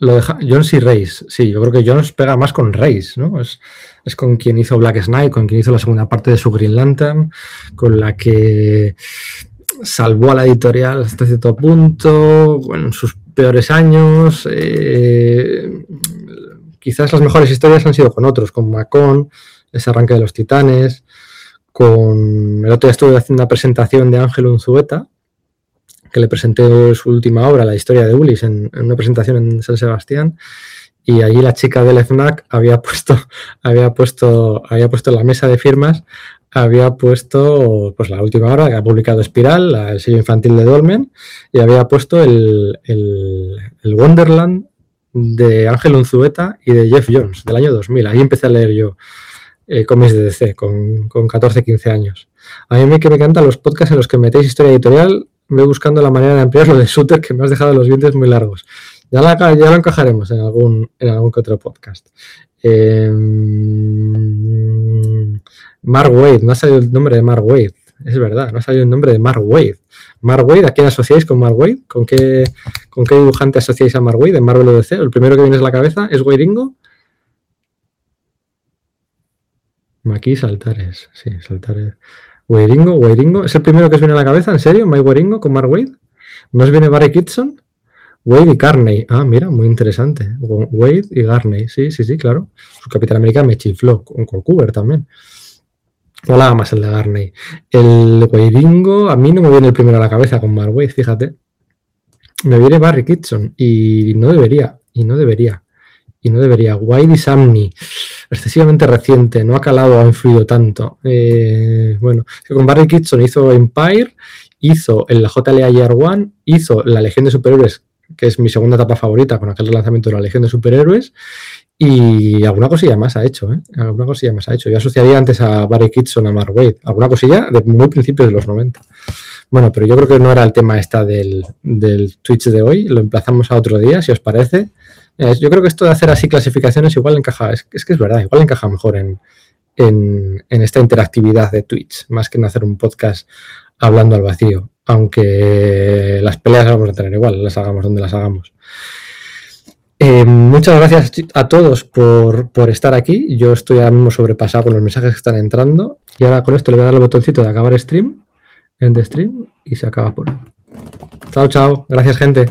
lo deja, Jones y Reis, sí, yo creo que Jones pega más con Reis, ¿no? Es, es, con quien hizo Black Knight, con quien hizo la segunda parte de su Green Lantern, con la que salvó a la editorial hasta cierto punto, en sus peores años. Eh, quizás las mejores historias han sido con otros, con Macon, ese arranque de los titanes, con... El otro día estuve haciendo una presentación de Ángel Unzueta, que le presenté su última obra, la historia de Ulis, en, una presentación en San Sebastián, y allí la chica del FNAC (laughs) había puesto, había puesto, había puesto en la mesa de firmas había puesto pues la última hora que ha publicado Espiral, el sello infantil de Dolmen, y había puesto el, Wonderland de Ángel Unzueta y de Jeff Jones del año 2000. Ahí empecé a leer yo eh, cómics de DC con, con 14, 15 años. A mí me, me encantan los podcasts en los que metéis historia editorial, voy buscando la manera de ampliar lo de Shooter que me has dejado los dientes muy largos. Ya, ya lo encajaremos en algún, en algún que otro podcast. Eh, Mark Wade, no ha salido el nombre de Mark Wade, es verdad, no ha salido el nombre de Mark Wade. Mark Wade, ¿a quién asociáis con Mark Wade? ¿Con qué, con qué dibujante asociáis a Mark Wade en Marvel ODC? ¿El primero que viene a la cabeza es Wadingo? Aquí Saltares, sí, Saltares. Wadingo, Wadingo, ¿es el primero que os viene a la cabeza? ¿En serio? ¿Mike Wadingo con Mark Wade? ¿No os viene Barry Kitson? Wade y Carney. Ah, mira, muy interesante. Wade y Carney. Sí, sí, sí, claro. Su Capitán América me chifló, con, con también. Hola, más el de Garney. El Weiringo, a mí no me viene el primero a la cabeza con Marway, fíjate. Me viene Barry Kitson y no debería, y no debería, y no debería. Whitey Samney, excesivamente reciente, no ha calado, ha influido tanto. Eh, bueno, con Barry Kitson hizo Empire, hizo en la JLA Year One, hizo la Legión de Superhéroes, que es mi segunda etapa favorita con aquel lanzamiento de la Legión de Superhéroes, y alguna cosilla más ha hecho, ¿eh? Alguna cosilla más ha hecho. Yo asociaría antes a Barry Kitson, a Mark Wade. Alguna cosilla de muy principios de los 90. Bueno, pero yo creo que no era el tema esta del, del Twitch de hoy. Lo emplazamos a otro día, si os parece. Yo creo que esto de hacer así clasificaciones igual encaja, es, que es verdad, igual encaja mejor en, en, esta interactividad de Twitch, más que en hacer un podcast hablando al vacío. Aunque las peleas las vamos a tener igual, las hagamos donde las hagamos. Eh, muchas gracias a todos por, estar aquí. Yo estoy ahora mismo sobrepasado con los mensajes que están entrando. Y ahora con esto le voy a dar el botoncito de acabar stream, en the stream, y se acaba por. Chao, chao. Gracias, gente.